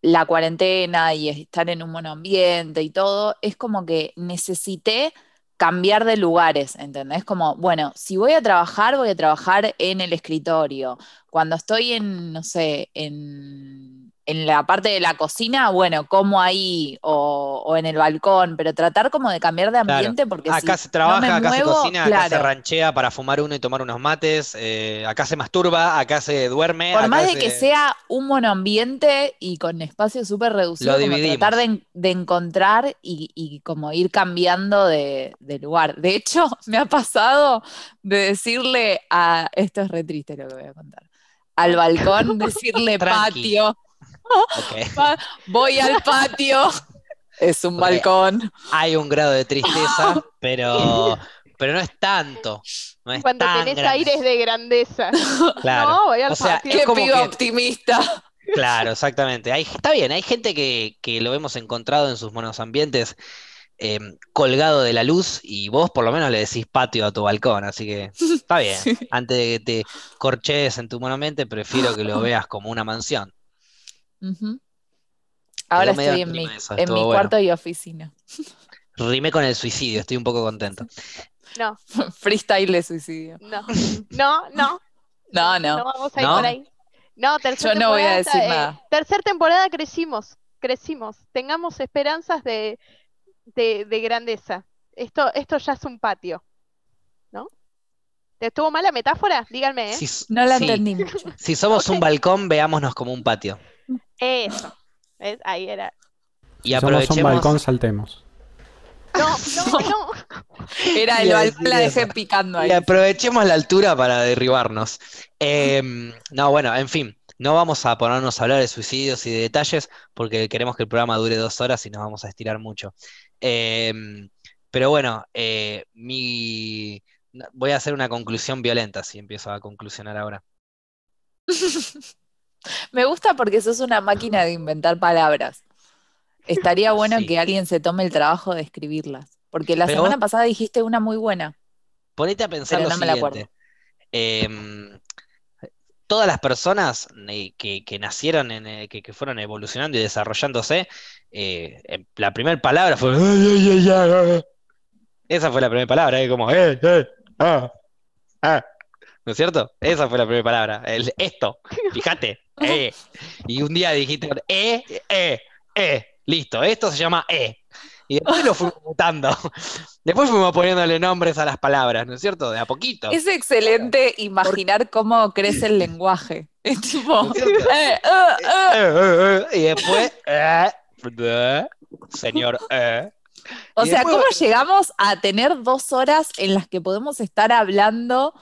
la cuarentena y estar en un buen ambiente y todo, es como que necesité cambiar de lugares, ¿entendés? Como, bueno, si voy a trabajar, voy a trabajar en el escritorio. Cuando estoy en, no sé, en en la parte de la cocina, bueno, como ahí o, en el balcón, pero tratar como de cambiar de ambiente porque acá se trabaja, acá se cocina, acá se ranchea para fumar uno y tomar unos mates, eh, acá se masturba, acá se duerme. Por más de que sea un monoambiente y con espacio súper reducido, como tratar de, encontrar y, como ir cambiando de, lugar. De hecho, me ha pasado de decirle a, esto es re triste lo que voy a contar, al balcón decirle patio Voy al patio. Es un balcón. Hay un grado de tristeza, pero, pero no es tanto. Cuando tenés aires de grandeza. Claro. No, voy al patio. Qué pido optimista. Claro, exactamente. está bien, hay gente que, lo hemos encontrado en sus monos ambientes em, colgado de la luz y vos por lo menos le decís patio a tu balcón, así que está bien. Antes de que te corches en tu monamente, prefiero que lo veas como una mansión. Ahora estoy en mi, en mi cuarto y oficina. Rime con el suicidio, estoy un poco contento. No. Freestyle de suicidio. No, no, no. No, no. No vamos a ir por ahí. No, Yo no voy a decir eh, nada. Tercera temporada crecimos, crecimos. Tengamos esperanzas de, de, grandeza. Esto, esto ya es un patio. ¿No? ¿Te estuvo mal la metáfora? Díganme, ¿eh? no la entendí Si somos un balcón, veámonos como un patio. Eso. Ahí era. Y aprovechemos. un balcón, saltemos. No, no, no. Era el balcón, la dejé picando ahí. Y aprovechemos la altura para derribarnos. Em, no, bueno, en fin. No vamos a ponernos a hablar de suicidios y de detalles porque queremos que el programa dure dos horas y nos vamos a estirar mucho. Em, pero bueno, eh, mi... voy a hacer una conclusión violenta si empiezo a conclusionar ahora. Me gusta porque sos una máquina de inventar palabras. Estaría bueno que alguien se tome el trabajo de escribirlas. Porque la semana pasada dijiste una muy buena. Ponete a pensar lo siguiente. Em, todas las personas eh, que, nacieron, en, eh, que, fueron evolucionando y desarrollándose, eh, la primera palabra fue... Esa fue la primera palabra, como... Ah, ah". ¿No es cierto? Esa fue la primera palabra. El, esto, fíjate. Eh. Y un día dijiste, eh, eh, eh. Listo, esto se llama eh. Y después lo fuimos mutando. Después fuimos poniéndole nombres a las palabras, ¿no es cierto? De a poquito. Es excelente imaginar cómo crece el lenguaje. Es tipo. Eh, uh, uh. Y después. señor. O sea, ¿cómo llegamos a tener dos horas en las que podemos estar hablando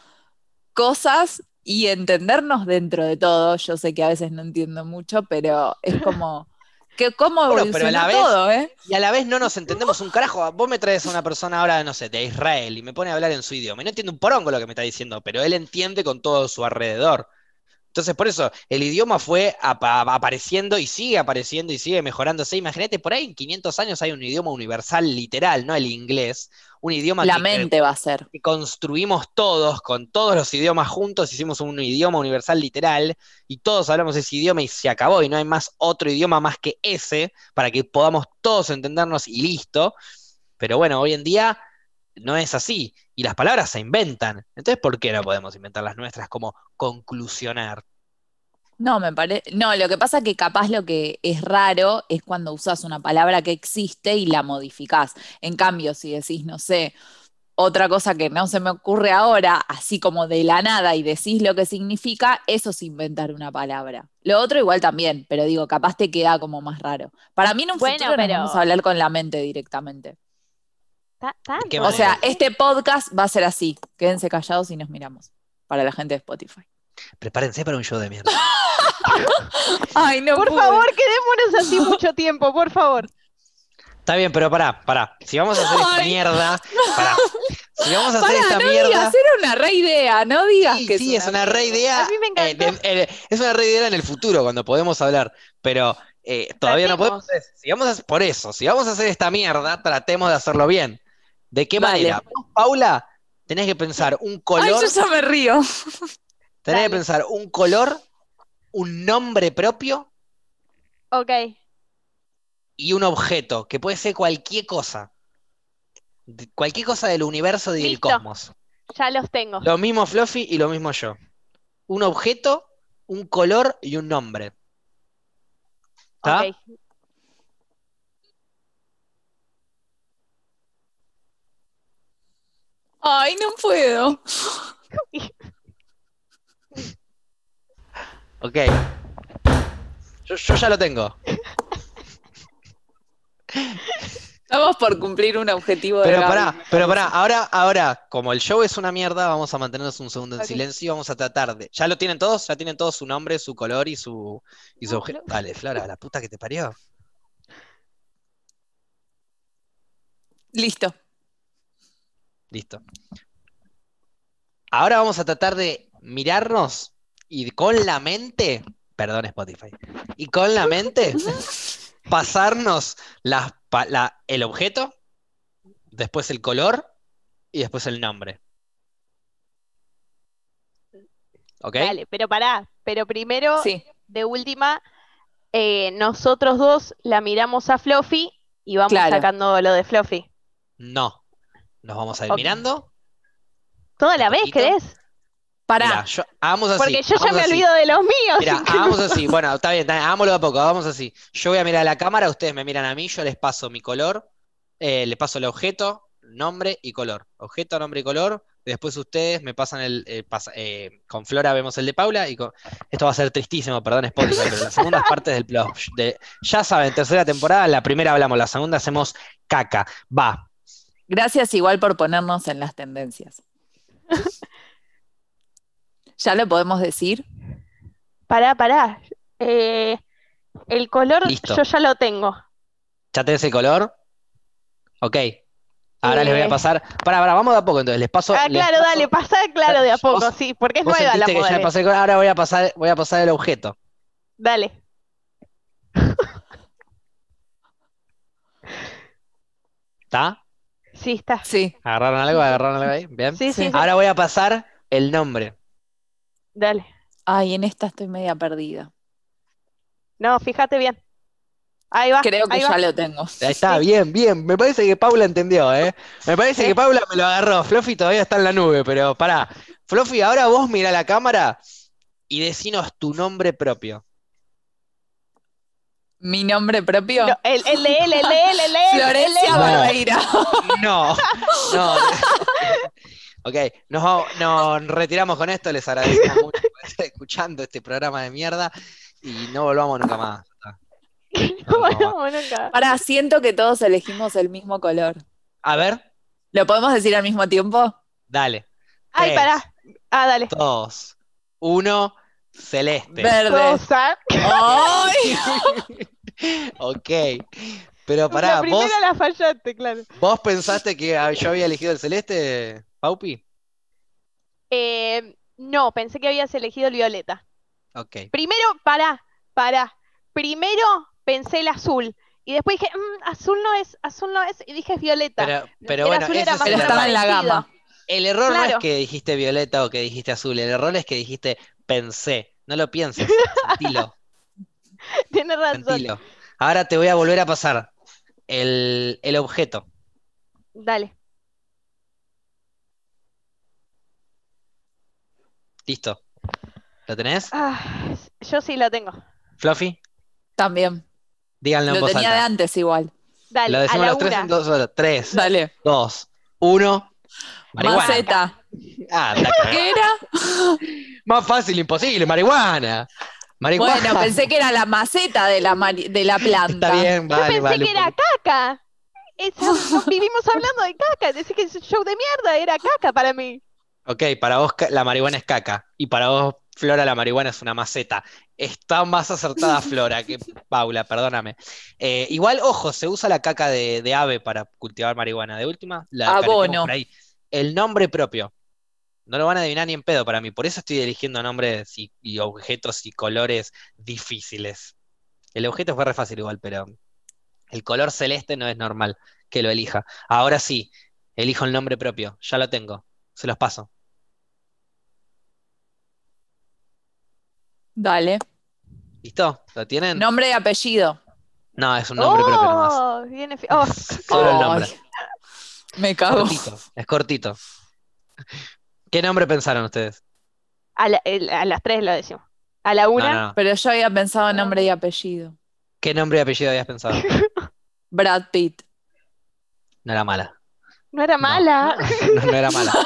cosas y entendernos dentro de todo. Yo sé que a veces no entiendo mucho, pero es como que cómo evolucionó todo, ¿eh? Y a la vez no nos entendemos un carajo. Vos me traes a una persona ahora, no sé, de Israel y me pone a hablar en su idioma. Y no entiendo un porongo lo que me está diciendo, pero él entiende con todo su alrededor. Entonces, por eso, el idioma fue apareciendo y sigue apareciendo y sigue mejorándose. Imagínate, por ahí en 500 años hay un idioma universal literal, no el inglés. Un idioma La mente va a ser. Que construimos todos, con todos los idiomas juntos, hicimos un idioma universal literal y todos hablamos ese idioma y se acabó y no hay más otro idioma más que ese para que podamos todos entendernos y listo. Pero bueno, hoy en día no es así. Y las palabras se inventan. Entonces, ¿por qué no podemos inventar las nuestras como conclusionar? No, me parece. No, lo que pasa es que capaz lo que es raro es cuando usas una palabra que existe y la modificás. En cambio, si decís, no sé, otra cosa que no se me ocurre ahora, así como de la nada y decís lo que significa, eso es inventar una palabra. Lo otro igual también, pero digo, capaz te queda como más raro. Para mí en un bueno, futuro pero... vamos a hablar con la mente directamente. O sea, este podcast va a ser así. Quédense callados y nos miramos. Para la gente de Spotify. Prepárense para un show de mierda. Ay, no. Por favor, quedémonos así mucho tiempo, por favor. Está bien, pero pará, pará. Si vamos a hacer esta mierda, pará. Si vamos a hacer esta no mierda. Digas, era una re idea, no digas sí, que sí, es una, re idea. A mí me encanta. Eh, es una re idea en el futuro, cuando podemos hablar. Pero eh, todavía no podemos. Si vamos a, por eso, si vamos a hacer esta mierda, tratemos de hacerlo bien. ¿De qué manera? Paula, tenés que pensar un color. Ay, yo ya me río. Tenés que pensar un color, un nombre propio. Ok. Y un objeto, que puede ser cualquier cosa. Cualquier cosa del universo y del cosmos. Ya los tengo. Lo mismo Fluffy y lo mismo yo. Un objeto, un color y un nombre. ¿Está? Ay, no puedo. ok. Yo, ya lo tengo. Estamos por cumplir un objetivo de Pero pará, pero pará, ahora, ahora, como el show es una mierda, vamos a mantenernos un segundo en silencio y vamos a tratar de. ¿Ya lo tienen todos? ¿Ya tienen todos su nombre, su color y su, y su objeto? Dale, Flora, la puta que te parió. Listo. Listo. Ahora vamos a tratar de mirarnos y con la mente, perdón Spotify, y con la mente pasarnos el objeto, después el color y después el nombre. ¿Ok? Vale, pero pará, pero primero, de última, eh, nosotros dos la miramos a Fluffy y vamos sacando lo de Fluffy. No, nos vamos a ir mirando. ¿Toda la vez, crees? Para. hagamos así. Porque yo ya me olvido de los míos. Mira, hagamos así. Bueno, está bien, hagámoslo a poco, hagamos así. Yo voy a mirar a la cámara, ustedes me miran a mí, yo les paso mi color, eh, les paso el objeto, nombre y color. Objeto, nombre y color. Después ustedes me pasan el. Eh, eh, con Flora vemos el de Paula. y Esto va a ser tristísimo, perdón, Spotify, pero las segundas partes del blog. De, ya saben, tercera temporada, la primera hablamos, la segunda hacemos caca. Va, Gracias igual por ponernos en las tendencias. ¿Ya lo podemos decir? Pará, pará. Eh, el color yo ya lo tengo. ¿Ya tenés el color? Ok. Ahora les voy a eh. pasar. Pará, pará, vamos de a poco entonces. Les paso. Ah, claro, dale, pasá claro de a poco, sí, porque es nueva la moda. ahora voy a pasar, voy a pasar el objeto. Dale. ¿Está? Sí, está. Sí. ¿Agarraron algo? ¿Agarraron algo ahí? Bien. Sí, sí. Ahora voy a pasar el nombre. Dale. Ay, en esta estoy media perdida. No, fíjate bien. Ahí va. Creo que ya lo tengo. Ahí está, bien, bien. Me parece que Paula entendió, ¿eh? Me parece que Paula me lo agarró. Fluffy todavía está en la nube, pero pará. Fluffy, ahora vos mira la cámara y decinos tu nombre propio. ¿Mi nombre propio? el, el, de él, el de él, el de él. Florencia Barbeira. No, no. ok, nos, retiramos con esto. Les agradecemos mucho por estar escuchando este programa de mierda y no volvamos nunca más. No, volvamos nunca. Ahora siento que todos elegimos el mismo color. A ver. ¿Lo podemos decir al mismo tiempo? Dale. Ay, pará. Ah, dale. Dos, uno. Celeste. Verde. Rosa. ¡Ay! ok. Pero pará, la primera vos. la fallaste, claro. ¿Vos pensaste que yo había elegido el celeste, Paupi? Eh, no, pensé que habías elegido el violeta. Ok. Primero, pará, pará. Primero pensé el azul. Y después dije, mm, azul no es, azul no es, y dije violeta. Pero, pero bueno, ese es el estaba en la gama. El error no es que dijiste violeta o que dijiste azul, el error es que dijiste pensé. No lo pienses, sentilo. Tienes razón. Ahora te voy a volver a pasar el, el objeto. Dale. Listo. ¿Lo tenés? Ah, yo sí lo tengo. ¿Fluffy? También. Díganlo en Lo tenía de antes igual. Dale, Lo decimos a la los tres en dos horas. Tres, Dale. dos, uno. Marihuana. Maceta. Ah. ¿Qué era? Más fácil, imposible, marihuana. Marihuana. Bueno, pensé que era la maceta de la, de la planta. Está bien, Yo vale, pensé vale. que era caca. Vivimos hablando de caca. Decís que ese show de mierda era caca para mí. Ok, para vos la marihuana es caca. Y para vos, Flora, la marihuana es una maceta. Está más acertada Flora que Paula, perdóname. Eh, igual, ojo, se usa la caca de, de ave para cultivar marihuana. De última, la Abono. por ahí. El nombre propio. No lo van a adivinar ni en pedo para mí. Por eso estoy eligiendo nombres y, y objetos y colores difíciles. El objeto fue re fácil igual, pero el color celeste no es normal que lo elija. Ahora sí, elijo el nombre propio. Ya lo tengo. Se los paso. Dale. ¿Listo? ¿Lo tienen? Nombre y apellido. No, es un nombre propio nomás. Oh, viene oh, Solo el nombre. Me cago. Cortito, es cortito. ¿Qué nombre pensaron ustedes? a, la- el- a las tres lo decimos. A la una. No, no, no. Pero yo había pensado en nombre y apellido. ¿Qué nombre y apellido habías pensado? Brad Pitt. No era mala. No era No. mala. No, no era mala.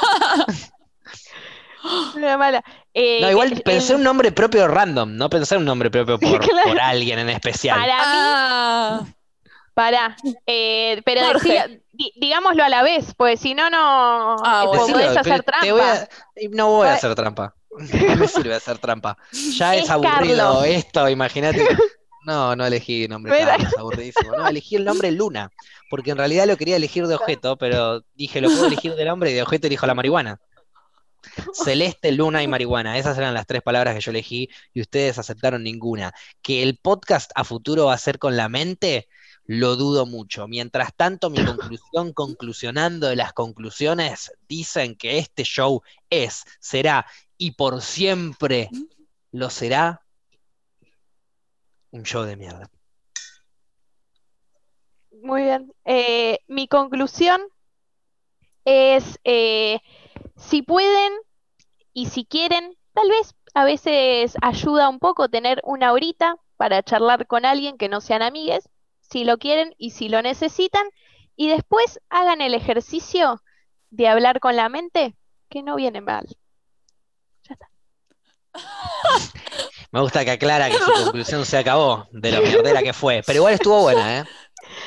No era mala. Eh, No, igual el- pensé el- un nombre propio random, no pensé un nombre propio por, Claro. por alguien en especial. Para mí, Para. Eh, pero di- digámoslo a la vez, pues si no, no Ah, eh, bueno. Podés hacer trampa. voy a- no voy a Pa- hacer trampa. No me sirve hacer trampa. Ya es, Es aburrido Carlos. esto, imagínate. No, no elegí nombre Pero- Carlos, aburridísimo. No, elegí el nombre Luna, porque en realidad lo quería elegir de objeto, pero dije, lo puedo elegir de nombre y de objeto elijo la marihuana. Celeste, luna y marihuana. Esas eran las tres palabras que yo elegí y ustedes aceptaron ninguna. Que el podcast a futuro va a ser con la mente, lo dudo mucho. Mientras tanto, mi conclusión, conclusionando de las conclusiones, dicen que este show es, será y por siempre lo será un show de mierda. Muy bien. Eh, mi conclusión es, eh, si pueden y si quieren, tal vez a veces ayuda un poco tener una horita para charlar con alguien que no sean amigues, si lo quieren y si lo necesitan, y después hagan el ejercicio de hablar con la mente, que no viene mal. Ya está. Me gusta que aclara que su conclusión se acabó de lo mierdera que fue, pero igual estuvo buena, ¿eh?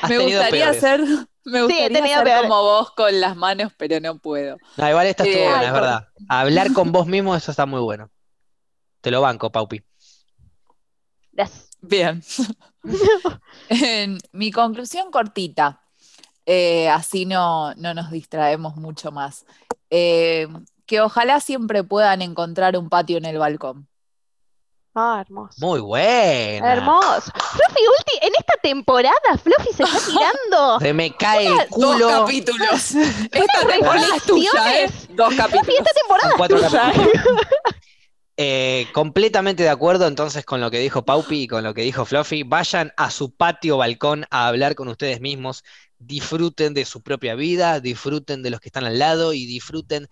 Has me tenido gustaría peores. ser, me gustaría tenido ser como vos con las manos, pero no puedo. No, igual esta estuvo Eh, buena, ay, es verdad. Hablar con vos mismo, eso está muy bueno. Te lo banco, Paupi. Gracias. Bien. En- Mi conclusión cortita, eh, así no, no nos distraemos mucho más. Eh, que ojalá siempre puedan encontrar un patio en el balcón. Ah, hermoso. Muy buena. Hermoso. Fluffy, ulti, en esta temporada, Fluffy se está tirando. Se me cae el Dos culo. capítulos. Esta temporada es tuya, ¿eh? Dos Fluffy, capítulos. esta temporada es tuya. Eh, completamente de acuerdo entonces con lo que dijo Paupi y con lo que dijo Fluffy. Vayan a su patio balcón a hablar con ustedes mismos. Disfruten de su propia vida, disfruten de los que están al lado y disfruten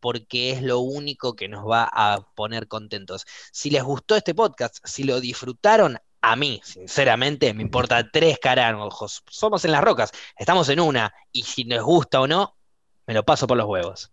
porque es lo único que nos va a poner contentos. Si les gustó este podcast, si lo disfrutaron, a mí, sinceramente, me importa tres carajos. Somos en las rocas, estamos en una, y si les gusta o no, me lo paso por los huevos.